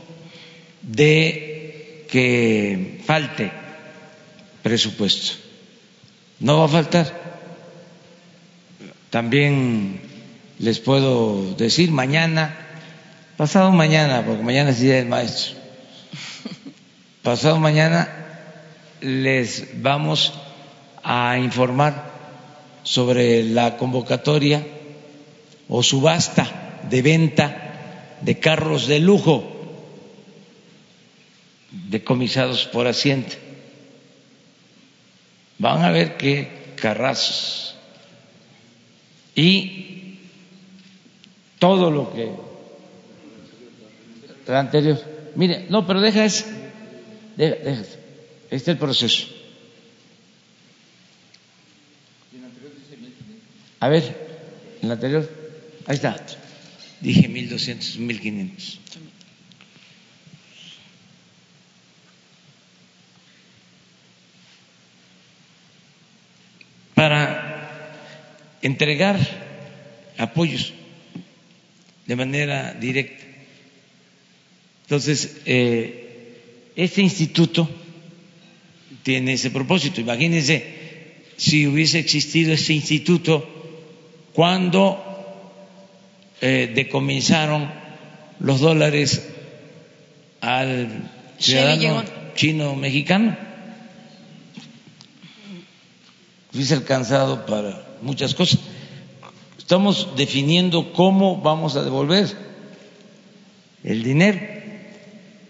de que falte presupuesto. No va a faltar. También les puedo decir mañana, pasado mañana, porque mañana es día del maestro, pasado mañana les vamos a informar sobre la convocatoria o subasta de venta de carros de lujo decomisados por Hacienda. Van a ver qué carrazos. Y todo lo que anterior. Mire, no, pero deja. Deja, deja. Este es el proceso. A ver, en la anterior. Ahí está. Dije 1200, 1500. Para entregar apoyos de manera directa. Entonces, eh, este instituto tiene ese propósito. Imagínense si hubiese existido este instituto cuando eh, decomisaron los dólares al ciudadano chino mexicano. Hubiese alcanzado para muchas cosas. Estamos definiendo cómo vamos a devolver el dinero.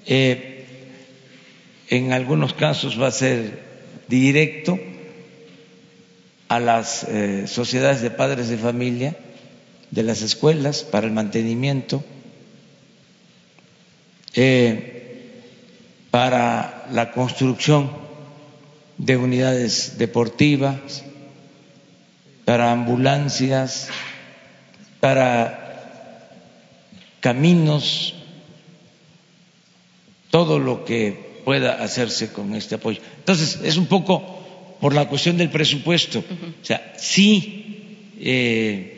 Eh, en algunos casos va a ser directo a las eh, sociedades de padres de familia de las escuelas para el mantenimiento, eh, para la construcción de unidades deportivas, para ambulancias, para caminos, todo lo que pueda hacerse con este apoyo. Entonces, es un poco por la cuestión del presupuesto. O sea, sí eh,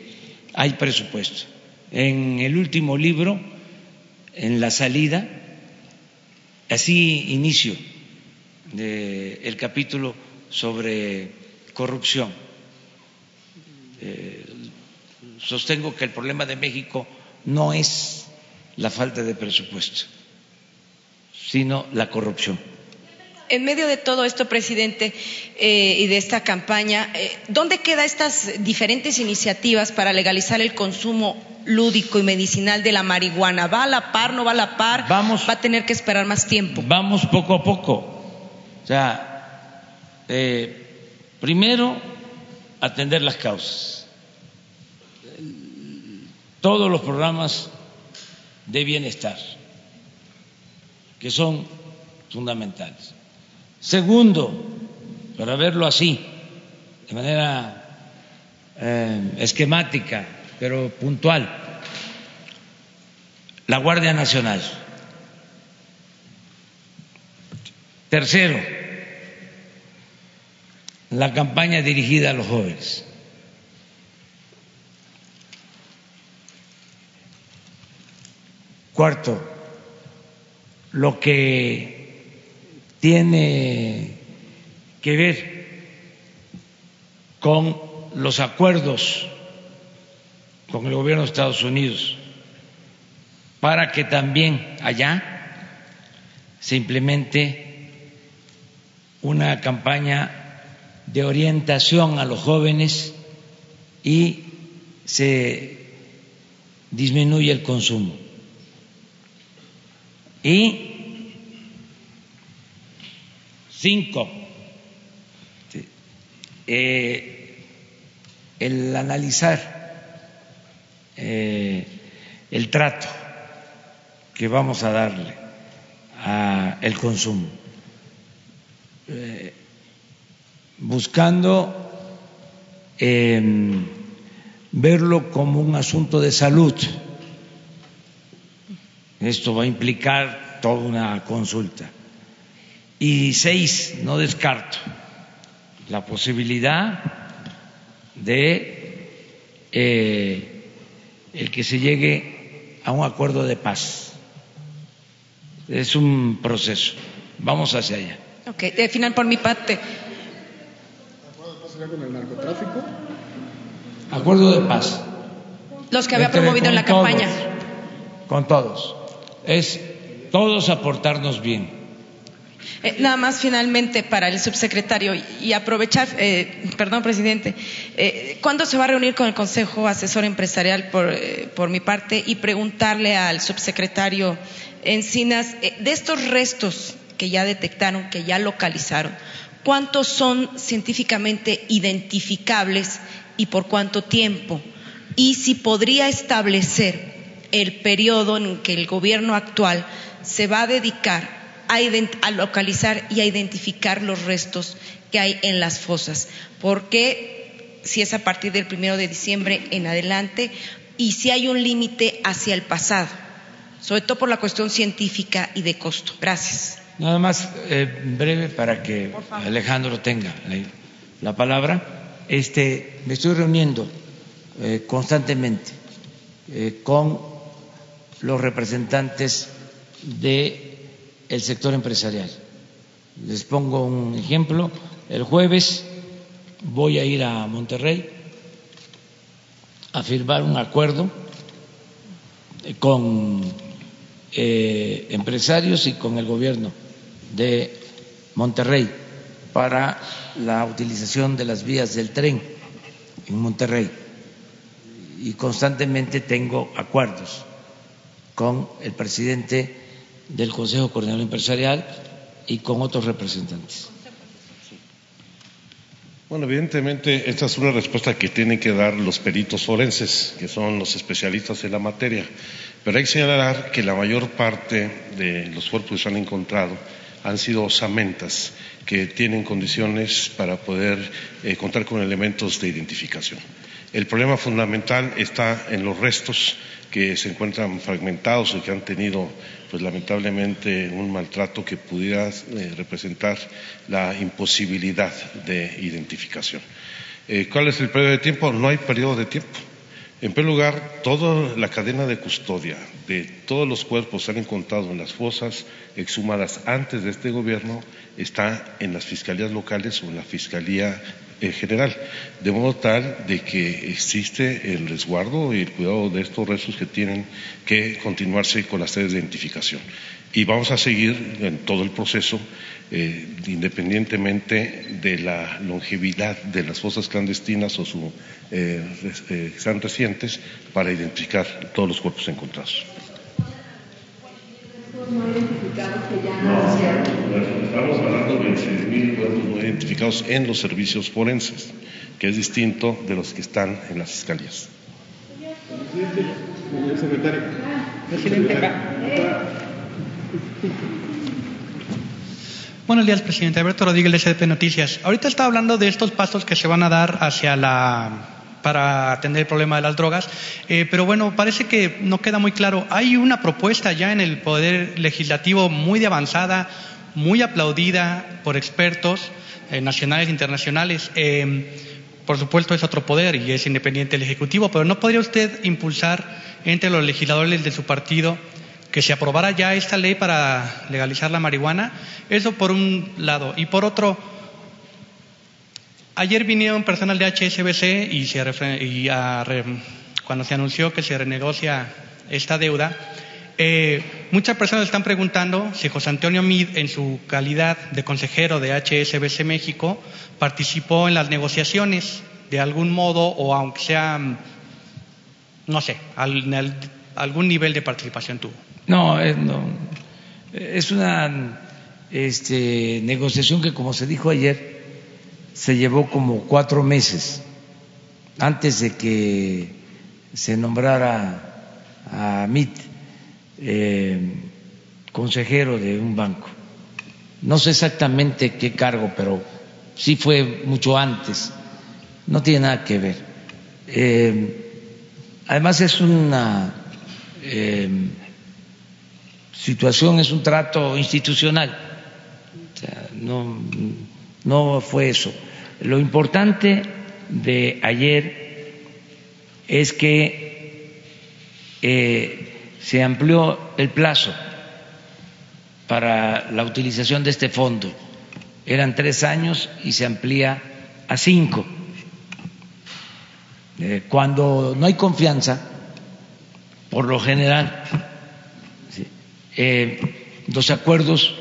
hay presupuesto. En el último libro, en la salida, así inicio el capítulo sobre corrupción. Eh, sostengo que el problema de México no es la falta de presupuesto, sino la corrupción. En medio de todo esto, presidente, eh, y de esta campaña, eh, ¿dónde quedan estas diferentes iniciativas para legalizar el consumo lúdico y medicinal de la marihuana? ¿Va a la par, no va a la par? Vamos, ¿Va a tener que esperar más tiempo? Vamos poco a poco. O sea, eh, primero atender las causas. Todos los programas de bienestar, que son fundamentales. Segundo, para verlo así, de manera eh, esquemática, pero puntual, la Guardia Nacional. Tercero, la campaña dirigida a los jóvenes. Cuarto, lo que tiene que ver con los acuerdos con el gobierno de Estados Unidos para que también allá se implemente una campaña de orientación a los jóvenes y se disminuye el consumo. Y cinco, eh, el analizar eh, el trato que vamos a darle al consumo, eh, buscando verlo como un asunto de salud. Esto va a implicar toda una consulta. Y seis, no descarto la posibilidad de eh, el que se llegue a un acuerdo de paz. Es un proceso. Vamos hacia allá. Ok, de final por mi parte. con el narcotráfico? Acuerdo de paz. Los que había Entre- promovido en la campaña. Con todos. Es todos aportarnos bien. Eh, nada más finalmente para el subsecretario y aprovechar, eh, perdón, presidente, eh, ¿cuándo se va a reunir con el Consejo Asesor Empresarial por, por mi parte y preguntarle al subsecretario Encinas de estos restos que ya detectaron, que ya localizaron, cuántos son científicamente identificables y por cuánto tiempo? Y si podría establecer el periodo en que el gobierno actual se va a dedicar a, localizar y a identificar los restos que hay en las fosas. Porque si es a partir del primero de diciembre en adelante y si hay un límite hacia el pasado, sobre todo por la cuestión científica y de costo. Gracias. Nada más eh, breve para que Alejandro tenga la, la palabra. Este, me estoy reuniendo eh, constantemente eh, con los representantes de el sector empresarial. Les pongo un ejemplo. El jueves voy a ir a Monterrey a firmar un acuerdo con eh, empresarios y con el gobierno de Monterrey para la utilización de las vías del tren en Monterrey. Y constantemente tengo acuerdos con el presidente del Consejo Coordinador Empresarial y con otros representantes. Bueno, evidentemente esta es una respuesta que tienen que dar los peritos forenses, que son los especialistas en la materia. Pero hay que señalar que la mayor parte de los cuerpos que se han encontrado han sido osamentas que tienen condiciones para poder eh, contar con elementos de identificación. El problema fundamental está en los restos que se encuentran fragmentados y que han tenido, pues lamentablemente, un maltrato que pudiera eh, representar la imposibilidad de identificación. Eh, ¿Cuál es el periodo de tiempo? No hay periodo de tiempo. En primer lugar, toda la cadena de custodia de todos los cuerpos que han encontrado en las fosas exhumadas antes de este gobierno está en las fiscalías locales o en la Fiscalía eh, General, de modo tal de que existe el resguardo y el cuidado de estos restos que tienen que continuarse con las tareas de identificación. Y vamos a seguir en todo el proceso, eh, independientemente de la longevidad de las fosas clandestinas o su eh, res- eh, que sean recientes, para identificar todos los cuerpos encontrados. Estamos hablando de 6.000 cuerpos no identificados en los servicios forenses, que es distinto de los que están en las fiscalías. secretario. Presidente, Buenos días, presidente. Alberto Rodríguez, de SDP Noticias. Ahorita está hablando de estos pasos que se van a dar hacia la para atender el problema de las drogas, Eh, pero bueno, parece que no queda muy claro. Hay una propuesta ya en el Poder Legislativo muy avanzada, muy aplaudida por expertos eh, nacionales e internacionales. Eh, por supuesto, es otro poder y es independiente el Ejecutivo, pero ¿no podría usted impulsar entre los legisladores de su partido que se aprobara ya esta ley para legalizar la marihuana? Eso por un lado. Y por otro, ayer vinieron personal de HSBC y, se y a cuando se anunció que se renegocia esta deuda, eh, muchas personas están preguntando si José Antonio Mid, en su calidad de consejero de HSBC México, participó en las negociaciones de algún modo o aunque sea, no sé, al- al- algún nivel de participación tuvo. No, eh, no. es una este, negociación que, como se dijo ayer, se llevó como cuatro meses antes de que se nombrara a MIT eh, consejero de un banco. No sé exactamente qué cargo, pero sí fue mucho antes. No tiene nada que ver. Eh, Además es una eh, situación, es un trato institucional. O sea, no, no fue eso. Lo importante de ayer es que eh, se amplió el plazo para la utilización de este fondo. Eran tres años y se amplía a cinco. Eh, cuando no hay confianza, por lo general, eh, los acuerdos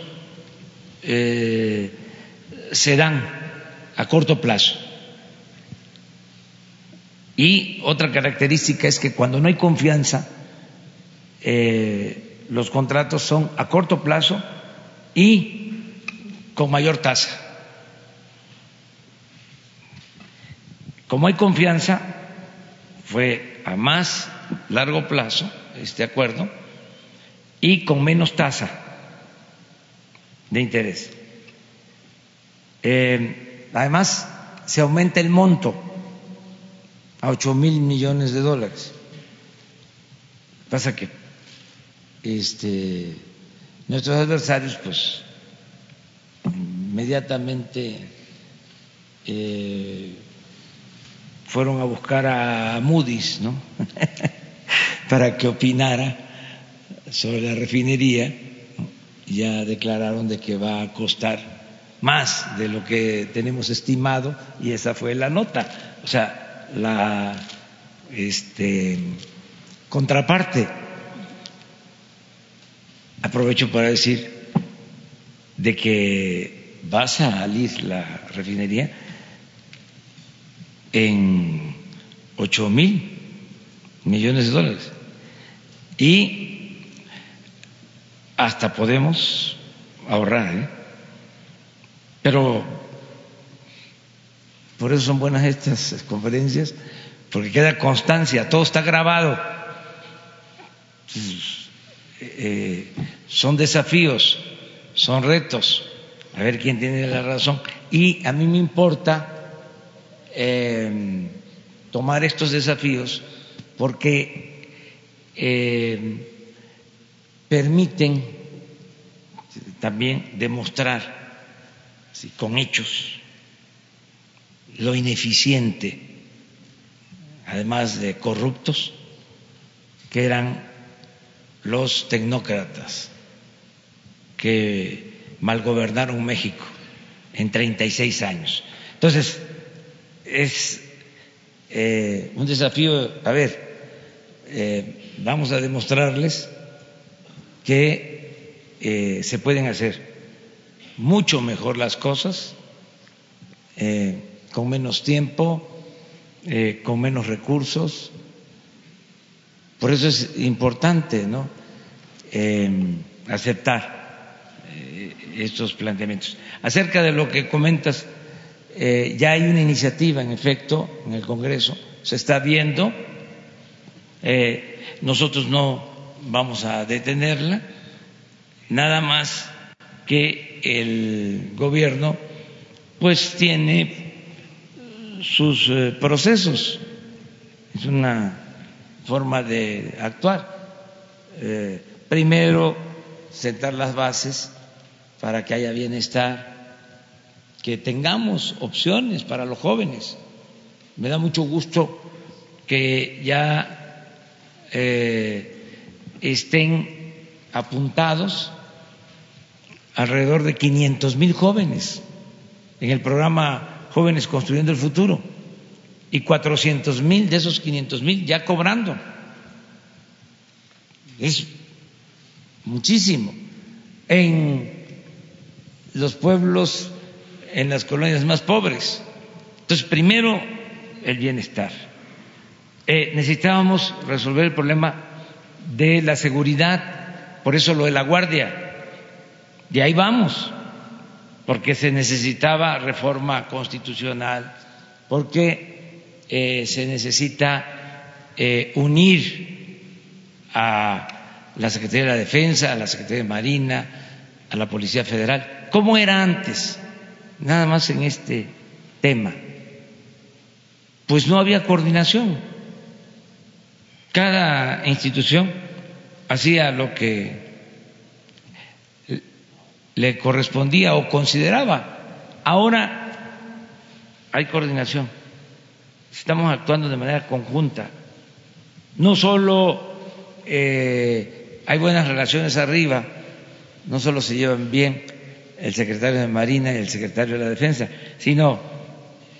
se dan a corto plazo. Y otra característica es que cuando no hay confianza, los contratos son a corto plazo y con mayor tasa. Como hay confianza, fue a más largo plazo este acuerdo y con menos tasa de interés. Eh, además, se aumenta el monto a ocho mil millones de dólares. Pasa que este, nuestros adversarios, pues, inmediatamente eh, fueron a buscar a Moody's, ¿no? *laughs* Para que opinara sobre la refinería. Ya declararon de que va a costar más de lo que tenemos estimado y esa fue la nota. O sea, la este, contraparte. Aprovecho para decir de que va a salir la refinería en ocho mil millones de dólares. Y hasta podemos ahorrar, ¿eh? Pero por eso son buenas estas conferencias, porque queda constancia, todo está grabado. Eh, son desafíos, son retos, a ver quién tiene la razón. Y a mí me importa eh, tomar estos desafíos porque eh, permiten también demostrar con hechos lo ineficiente, además de corruptos, que eran los tecnócratas que malgobernaron México en 36 años. Entonces, es eh, un desafío, a ver, eh, vamos a demostrarles que eh, se pueden hacer mucho mejor las cosas, con menos tiempo, con menos recursos. Por eso es importante ¿no? aceptar estos planteamientos. Acerca de lo que comentas, eh, ya hay una iniciativa, en efecto, en el Congreso, se está viendo. Eh, nosotros no vamos a detenerla, nada más que el gobierno pues tiene sus eh, procesos, es una forma de actuar. primero, sentar las bases para que haya bienestar que tengamos opciones para los jóvenes. Me da mucho gusto que ya eh, estén apuntados alrededor de 500 mil jóvenes en el programa Jóvenes Construyendo el Futuro y 400 mil de esos 500 mil ya cobrando. Es muchísimo. En los pueblos en las colonias más pobres. Entonces, primero, el bienestar. Eh, necesitábamos resolver el problema de la seguridad, por eso lo de la guardia. Y ahí vamos, porque se necesitaba reforma constitucional, porque eh, se necesita eh, unir a la Secretaría de la Defensa, a la Secretaría de Marina, a la Policía Federal, como era antes nada más en este tema, pues no había coordinación. Cada institución hacía lo que le correspondía o consideraba. Ahora hay coordinación, estamos actuando de manera conjunta. No solo eh, hay buenas relaciones arriba, no solo se llevan bien el secretario de Marina y el secretario de la Defensa, sino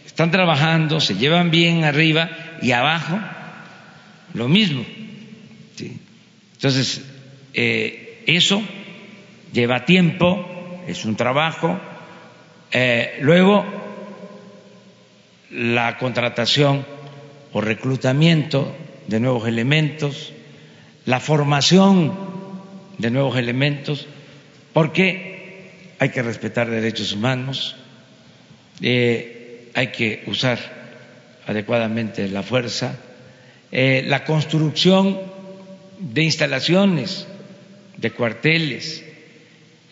están trabajando, se llevan bien arriba y abajo lo mismo. Entonces, eh, eso lleva tiempo, es un trabajo. Eh, luego, la contratación o reclutamiento de nuevos elementos, la formación de nuevos elementos, porque hay que respetar derechos humanos, eh, hay que usar adecuadamente la fuerza, eh, la construcción de instalaciones, de cuarteles,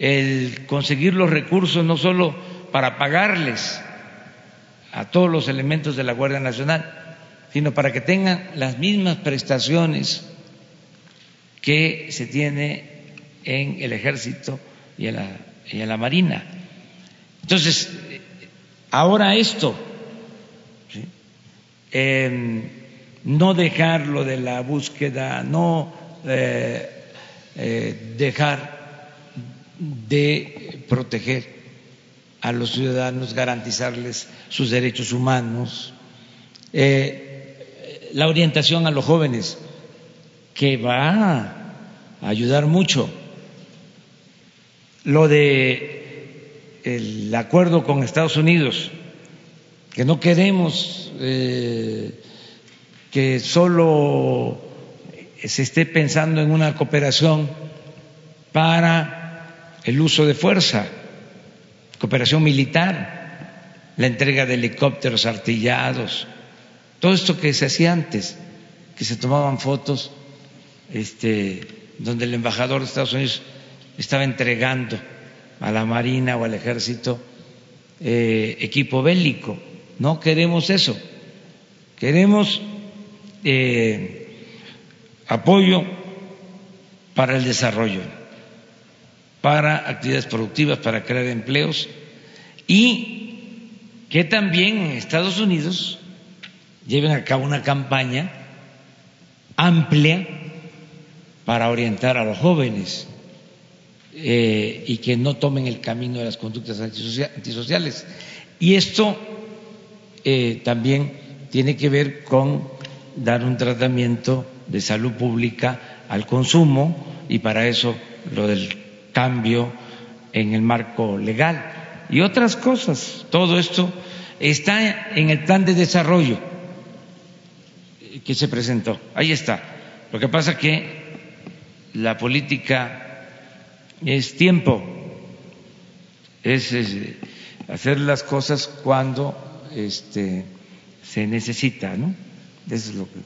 el conseguir los recursos no solo para pagarles a todos los elementos de la Guardia Nacional, sino para que tengan las mismas prestaciones que se tiene en el ejército y en la, en la marina. Entonces, ahora esto, em, no dejar lo de la búsqueda, no eh, eh, dejar de proteger a los ciudadanos, garantizarles sus derechos humanos, eh, la orientación a los jóvenes, que va a ayudar mucho. Lo de el acuerdo con Estados Unidos, que no queremos eh, que solo se esté pensando en una cooperación para el uso de fuerza, cooperación militar, la entrega de helicópteros artillados, todo esto que se hacía antes, que se tomaban fotos, este, donde el embajador de Estados Unidos estaba entregando a la Marina o al Ejército eh, equipo bélico. No queremos eso. Queremos eh, apoyo para el desarrollo para actividades productivas, para crear empleos y que también en Estados Unidos lleven a cabo una campaña amplia para orientar a los jóvenes eh, y que no tomen el camino de las conductas antisociales. Y esto eh, también tiene que ver con dar un tratamiento de salud pública al consumo y para eso lo del cambio en el marco legal y otras cosas. Todo esto está en el plan de desarrollo que se presentó. Ahí está. Lo que pasa que la política es tiempo, es, hacer las cosas cuando este, se necesita, ¿no? Eso es lo que.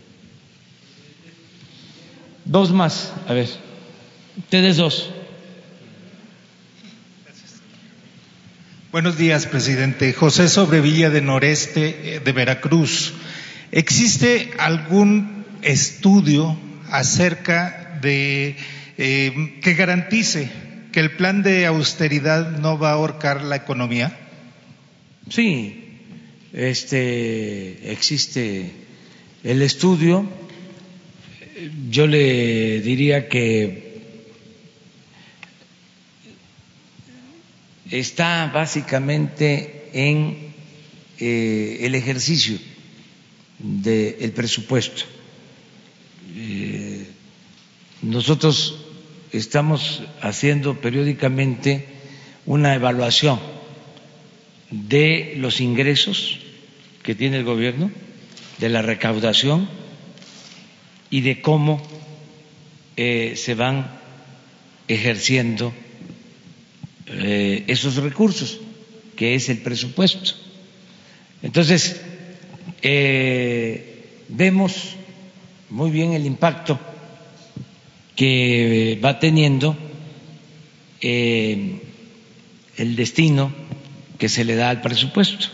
Dos más, a ver. Ustedes dos. Buenos días, presidente. José Sobrevilla de Noreste, eh, de Veracruz. ¿Existe algún estudio acerca de eh, que garantice que el plan de austeridad no va a ahorcar la economía? Sí, este existe el estudio. Yo le diría que está básicamente en eh, el ejercicio del presupuesto. Eh, nosotros estamos haciendo periódicamente una evaluación de los ingresos que tiene el gobierno, de la recaudación y de cómo eh, se van ejerciendo eh, esos recursos, que es el presupuesto. Entonces, eh, vemos muy bien el impacto que va teniendo eh, el destino que se le da al presupuesto.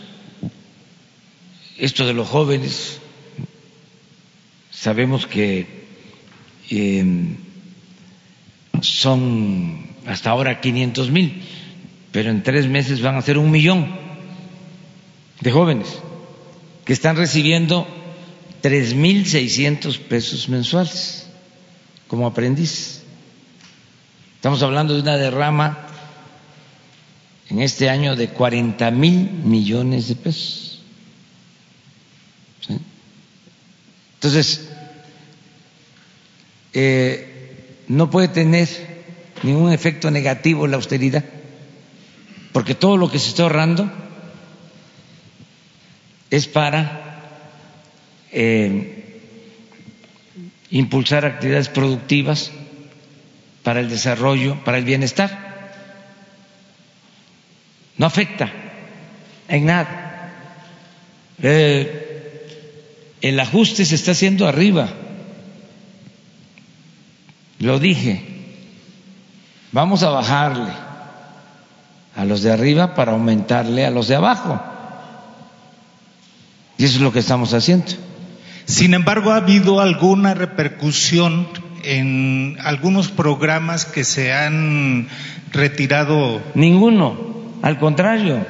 Esto de los jóvenes, sabemos que son hasta ahora 500 mil, pero en tres meses van a ser un millón de jóvenes que están recibiendo 3.600 pesos mensuales como aprendiz. Estamos hablando de una derrama en este año de 40 mil millones de pesos. Entonces, eh, no puede tener ningún efecto negativo la austeridad, porque todo lo que se está ahorrando es para eh, impulsar actividades productivas, para el desarrollo, para el bienestar. No afecta en nada. Eh, el ajuste se está haciendo arriba. Lo dije. Vamos a bajarle a los de arriba para aumentarle a los de abajo. Y eso es lo que estamos haciendo. Sin embargo, ha habido alguna repercusión en algunos programas que se han retirado. Ninguno, al contrario,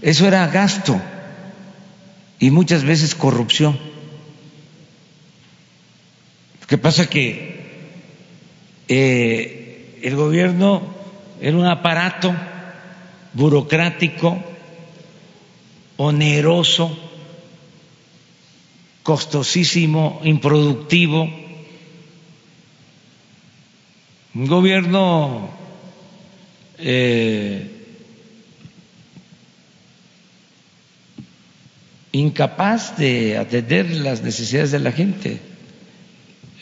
eso era gasto y muchas veces corrupción. Lo que pasa que eh, el gobierno era un aparato burocrático, oneroso, costosísimo, improductivo, un gobierno eh, incapaz de atender las necesidades de la gente,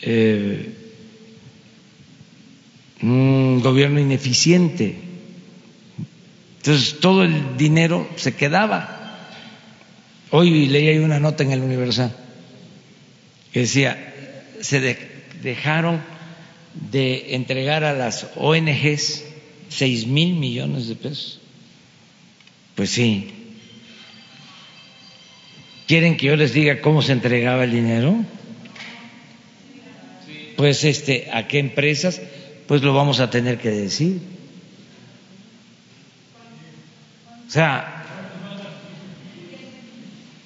eh, un gobierno ineficiente. Entonces todo el dinero se quedaba. Hoy leí una nota en el Universal que decía, se dejaron de entregar a las ONGs seis mil millones de pesos. Pues sí. ¿Quieren que yo les diga cómo se entregaba el dinero? Pues este, ¿a qué empresas? Pues lo vamos a tener que decir. O sea,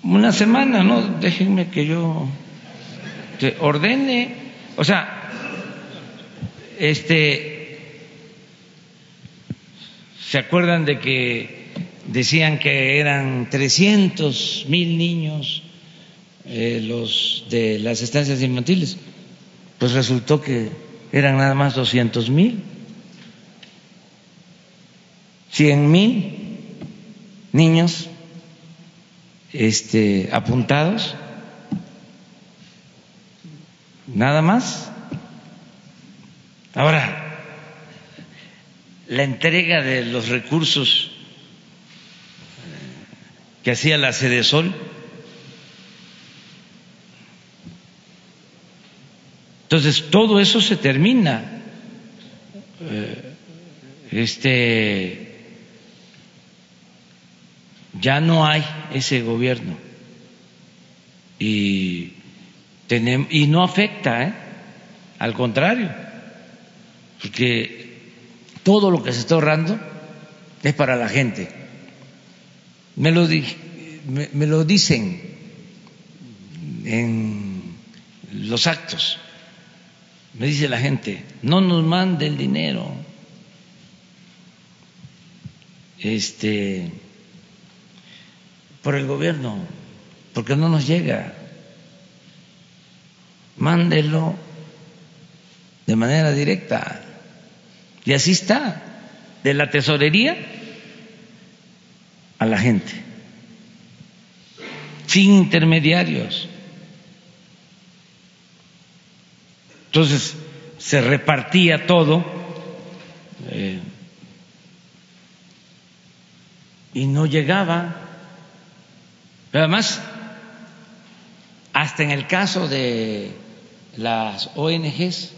una semana, ¿no? Déjenme que yo te ordene. O sea, este, ¿se acuerdan de que decían que eran 300 mil niños eh, los de las estancias infantiles? Pues resultó que eran nada más 200 mil. 100 mil niños este, apuntados, nada más. Ahora, la entrega de los recursos que hacía la Sede Sol, entonces todo eso se termina. Este ya no hay ese gobierno y tenemos y no afecta, ¿eh? al contrario, porque todo lo que se está ahorrando es para la gente. Me lo, me lo dicen en los actos. Me dice la gente, no nos mande el dinero. Este por el gobierno, porque no nos llega. Mándelo de manera directa. Y así está, de la tesorería a la gente, sin intermediarios. Entonces se repartía todo eh, y no llegaba. Pero además, hasta en el caso de las ONGs,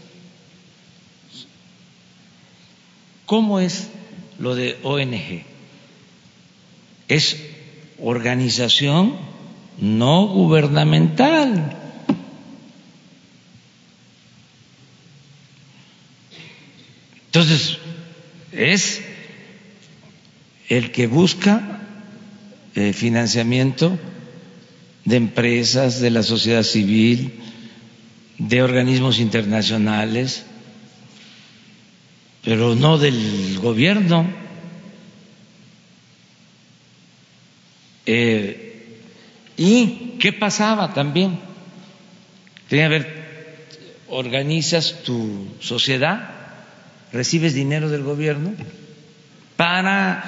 ¿cómo es lo de ONG? Es organización no gubernamental. Entonces, es el que busca eh, financiamiento de empresas, de la sociedad civil, de organismos internacionales, pero no del gobierno. Eh, ¿Y qué pasaba también? Tenía que ver, organizas tu sociedad, recibes dinero del gobierno para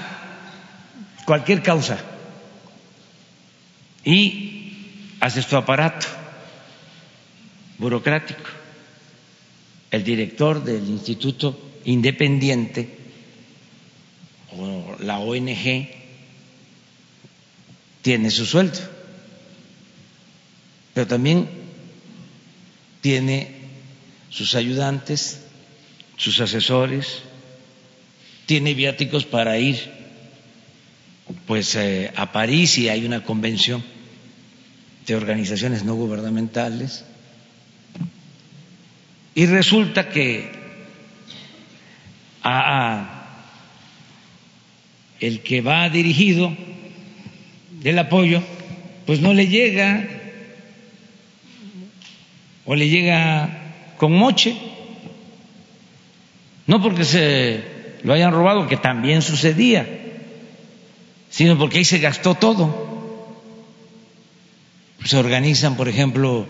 cualquier causa y haces tu aparato burocrático. El director del instituto independiente o la ONG tiene su sueldo, pero también tiene sus ayudantes, sus asesores, tiene viáticos para ir pues eh, a París y hay una convención de organizaciones no gubernamentales. Y resulta que a el que va dirigido del apoyo pues no le llega o le llega con moche, no porque se lo hayan robado, que también sucedía, sino porque ahí se gastó todo. Se organizan, por ejemplo,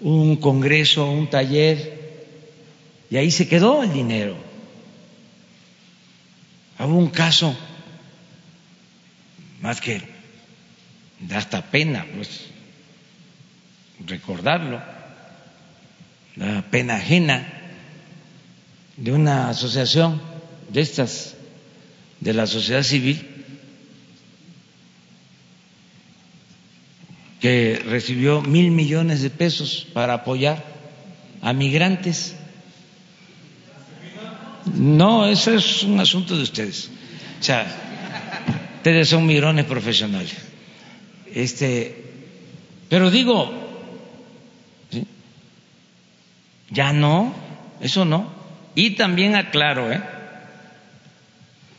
un congreso, un taller, y ahí se quedó el dinero. Hubo un caso, más que da hasta pena, pues, recordarlo la pena ajena de una asociación de estas, de la sociedad civil, que recibió mil millones de pesos para apoyar a migrantes. No, eso es un asunto de ustedes. O sea, ustedes son mirones profesionales. Este, pero digo, Ya no, eso no. Y también aclaro ¿eh?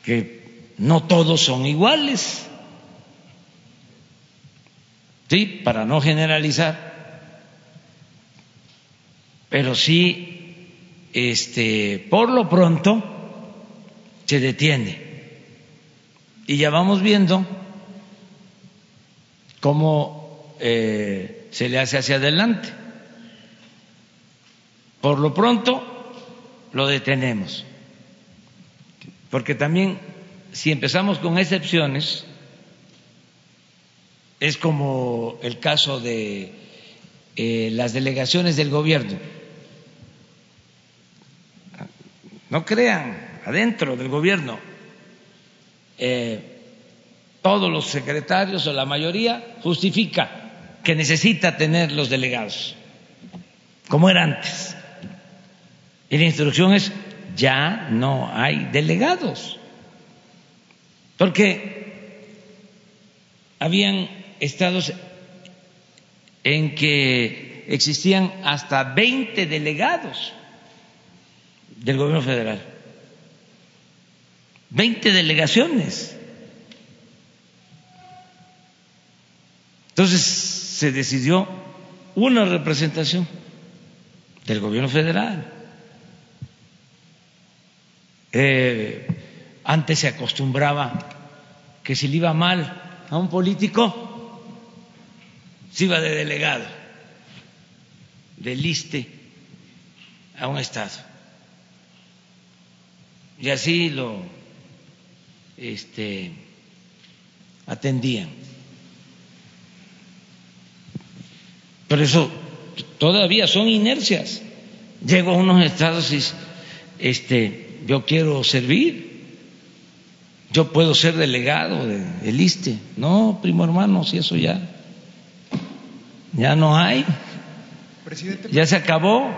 que no todos son iguales. Sí, para no generalizar. Pero sí, este, por lo pronto se detiene. Y ya vamos viendo cómo eh, se le hace hacia adelante. Por lo pronto lo detenemos, porque también si empezamos con excepciones, es como el caso de eh, las delegaciones del gobierno. No crean, adentro del gobierno, eh, todos los secretarios o la mayoría justifica que necesita tener los delegados, como era antes. Y la instrucción es, ya no hay delegados. Porque habían estados en que existían hasta 20 delegados del gobierno federal. 20 delegaciones. Entonces se decidió una representación del gobierno federal. Eh, antes se acostumbraba que si le iba mal a un político, se iba de delegado, de liste a un estado. Y así lo este, atendían. Pero eso todavía son inercias. Llego a unos estados y este, yo quiero servir, yo puedo ser delegado del ISTE. No, primo hermano, si eso ya, ya no hay. ya se acabó.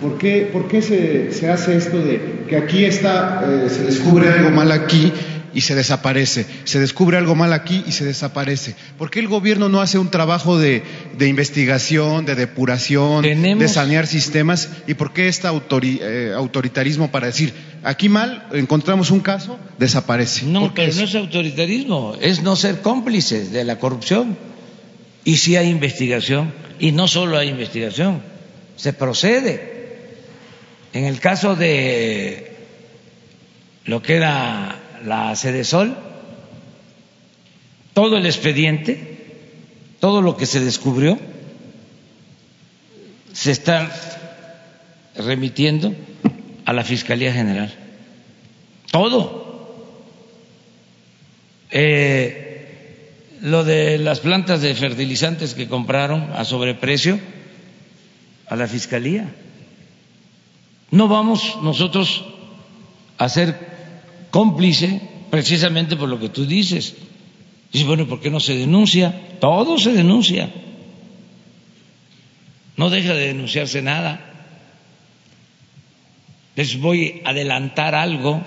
¿Por qué, por qué se, se, hace esto de que aquí está, eh, se descubre algo mal aquí y se desaparece. Se descubre algo mal aquí y se desaparece. ¿Por qué el gobierno no hace un trabajo de, de investigación, de depuración, de sanear sistemas? ¿Y por qué este autori- eh, autoritarismo para decir, aquí mal, encontramos un caso, desaparece? No, ¿Por qué pero eso? no es autoritarismo, es no ser cómplices de la corrupción. Y si hay investigación, y no solo hay investigación, se procede. En el caso de lo que era la Sol, todo el expediente, todo lo que se descubrió, se está remitiendo a la Fiscalía General. Todo. Eh, lo de las plantas de fertilizantes que compraron a sobreprecio a la Fiscalía. No vamos nosotros a ser cómplice precisamente por lo que tú dices. Dices, bueno, ¿por qué no se denuncia? Todo se denuncia. No deja de denunciarse nada. Les voy a adelantar algo.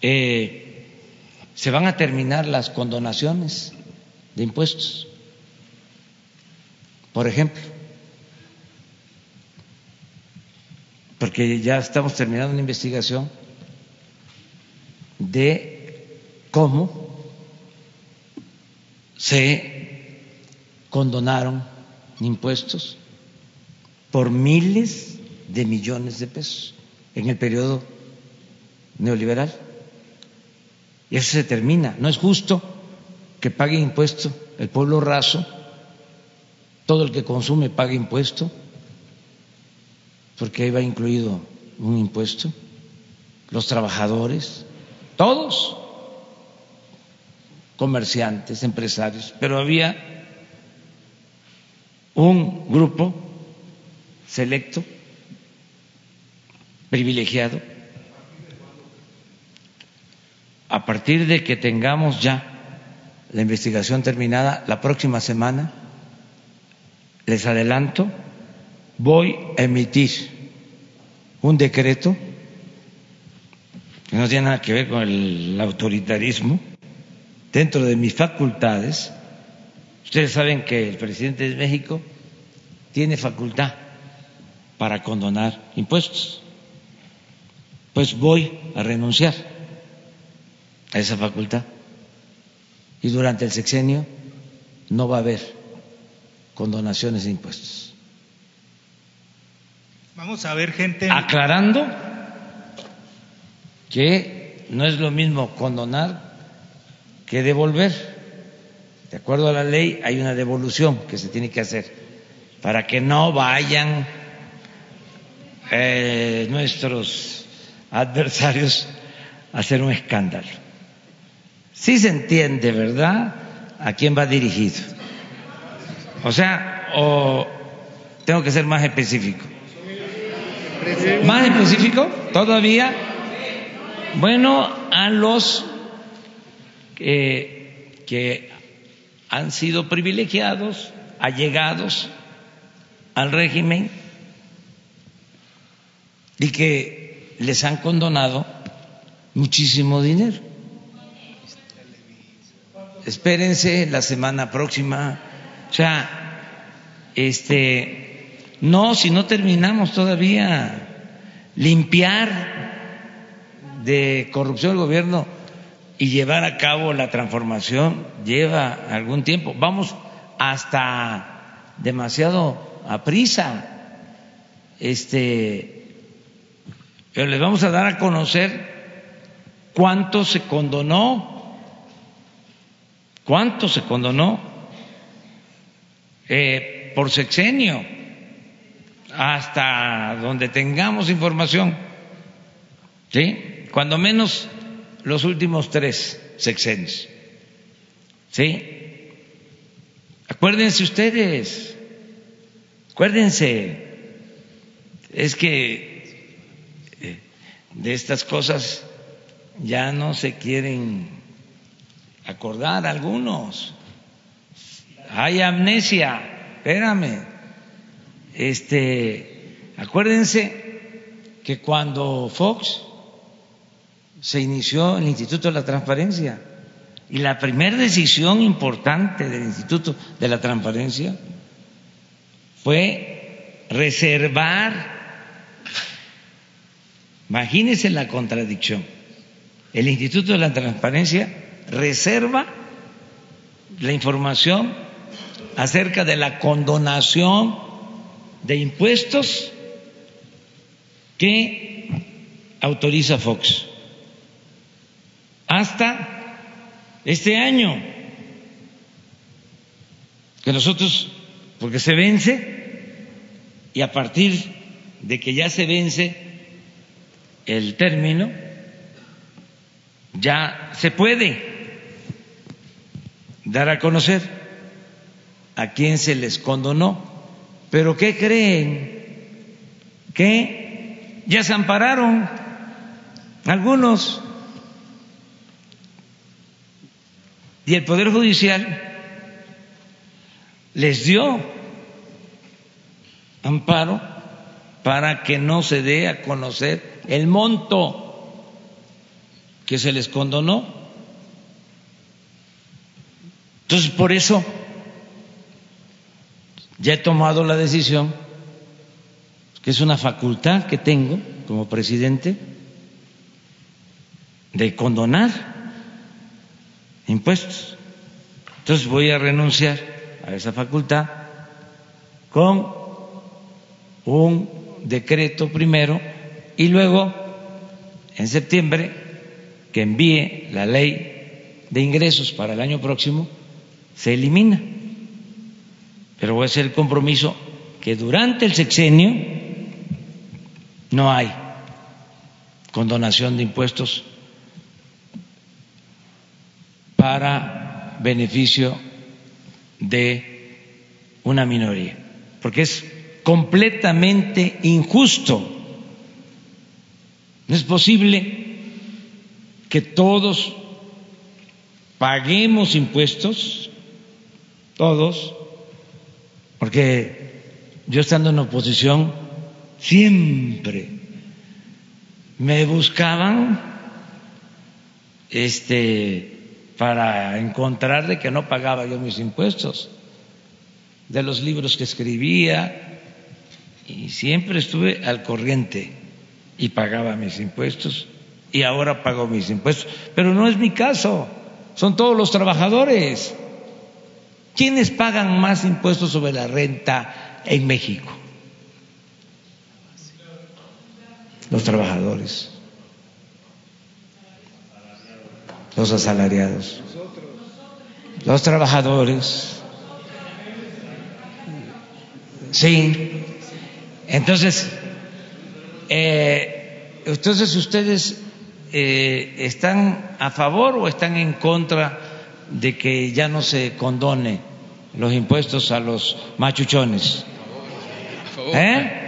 Eh, se van a terminar las condonaciones de impuestos. Por ejemplo, porque ya estamos terminando una investigación de cómo se condonaron impuestos por miles de millones de pesos en el periodo neoliberal. Y eso se termina. No es justo que pague impuesto el pueblo raso, todo el que consume pague impuesto, porque ahí va incluido un impuesto, los trabajadores, todos, comerciantes, empresarios, pero había un grupo selecto, privilegiado, a partir de que tengamos ya la investigación terminada la próxima semana, les adelanto, voy a emitir un decreto que no tiene nada que ver con el autoritarismo, dentro de mis facultades. Ustedes saben que el presidente de México tiene facultad para condonar impuestos. Pues voy a renunciar a esa facultad. Y durante el sexenio no va a haber condonaciones de impuestos. Vamos a ver gente. Aclarando que no es lo mismo condonar que devolver. De acuerdo a la ley hay una devolución que se tiene que hacer para que no vayan eh, nuestros adversarios a hacer un escándalo. Sí se entiende, ¿verdad? A quién va dirigido. O sea, o tengo que ser más específico. ¿Más específico? ¿Todavía? Bueno, a los eh, que han sido privilegiados, allegados al régimen y que les han condonado muchísimo dinero. Espérense la semana próxima. O sea, este, no, si no terminamos todavía, limpiar de corrupción del gobierno y llevar a cabo la transformación lleva algún tiempo. Vamos hasta demasiado a prisa. Este, pero les vamos a dar a conocer cuánto se condonó, cuánto se condonó eh, por sexenio, hasta donde tengamos información, ¿sí? Cuando menos los últimos tres sexenios, ¿sí? Acuérdense ustedes, acuérdense, es que eh, de estas cosas ya no se quieren acordar algunos. Hay amnesia, espérame. Este, acuérdense que cuando Fox se inició el Instituto de la Transparencia. Y la primera decisión importante del Instituto de la Transparencia fue reservar, imagínense la contradicción, el Instituto de la Transparencia reserva la información acerca de la condonación de impuestos que autoriza Fox hasta este año, que nosotros, porque se vence, y a partir de que ya se vence el término, ya se puede dar a conocer a quién se les condonó. Pero ¿qué creen? Que ya se ampararon algunos y el Poder Judicial les dio amparo para que no se dé a conocer el monto que se les condonó. Entonces, por eso ya he tomado la decisión, que es una facultad que tengo como presidente, de condonar impuestos. Entonces voy a renunciar a esa facultad con un decreto primero y luego, en septiembre, que envíe la ley de ingresos para el año próximo, se elimina. Pero voy a hacer el compromiso que durante el sexenio no hay condonación de impuestos para beneficio de una minoría, porque es completamente injusto. No es posible que todos paguemos impuestos, todos, porque yo estando en oposición siempre me buscaban este para encontrar de que no pagaba yo mis impuestos, de los libros que escribía, y siempre estuve al corriente y pagaba mis impuestos, y ahora pago mis impuestos. Pero no es mi caso, son todos los trabajadores. ¿Quiénes pagan más impuestos sobre la renta en México? Los trabajadores. Los asalariados, los trabajadores. Sí. Entonces, eh, entonces ustedes eh, están a favor o están en contra de que ya no se condone los impuestos a los machuchones. ¿Eh?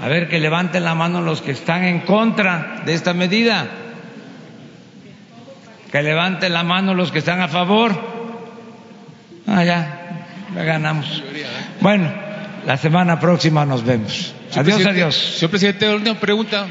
A ver que levanten la mano los que están en contra de esta medida. Que levanten la mano los que están a favor. Ah, ya, ya ganamos. Bueno, la semana próxima nos vemos. Adiós, adiós. Señor presidente, una pregunta.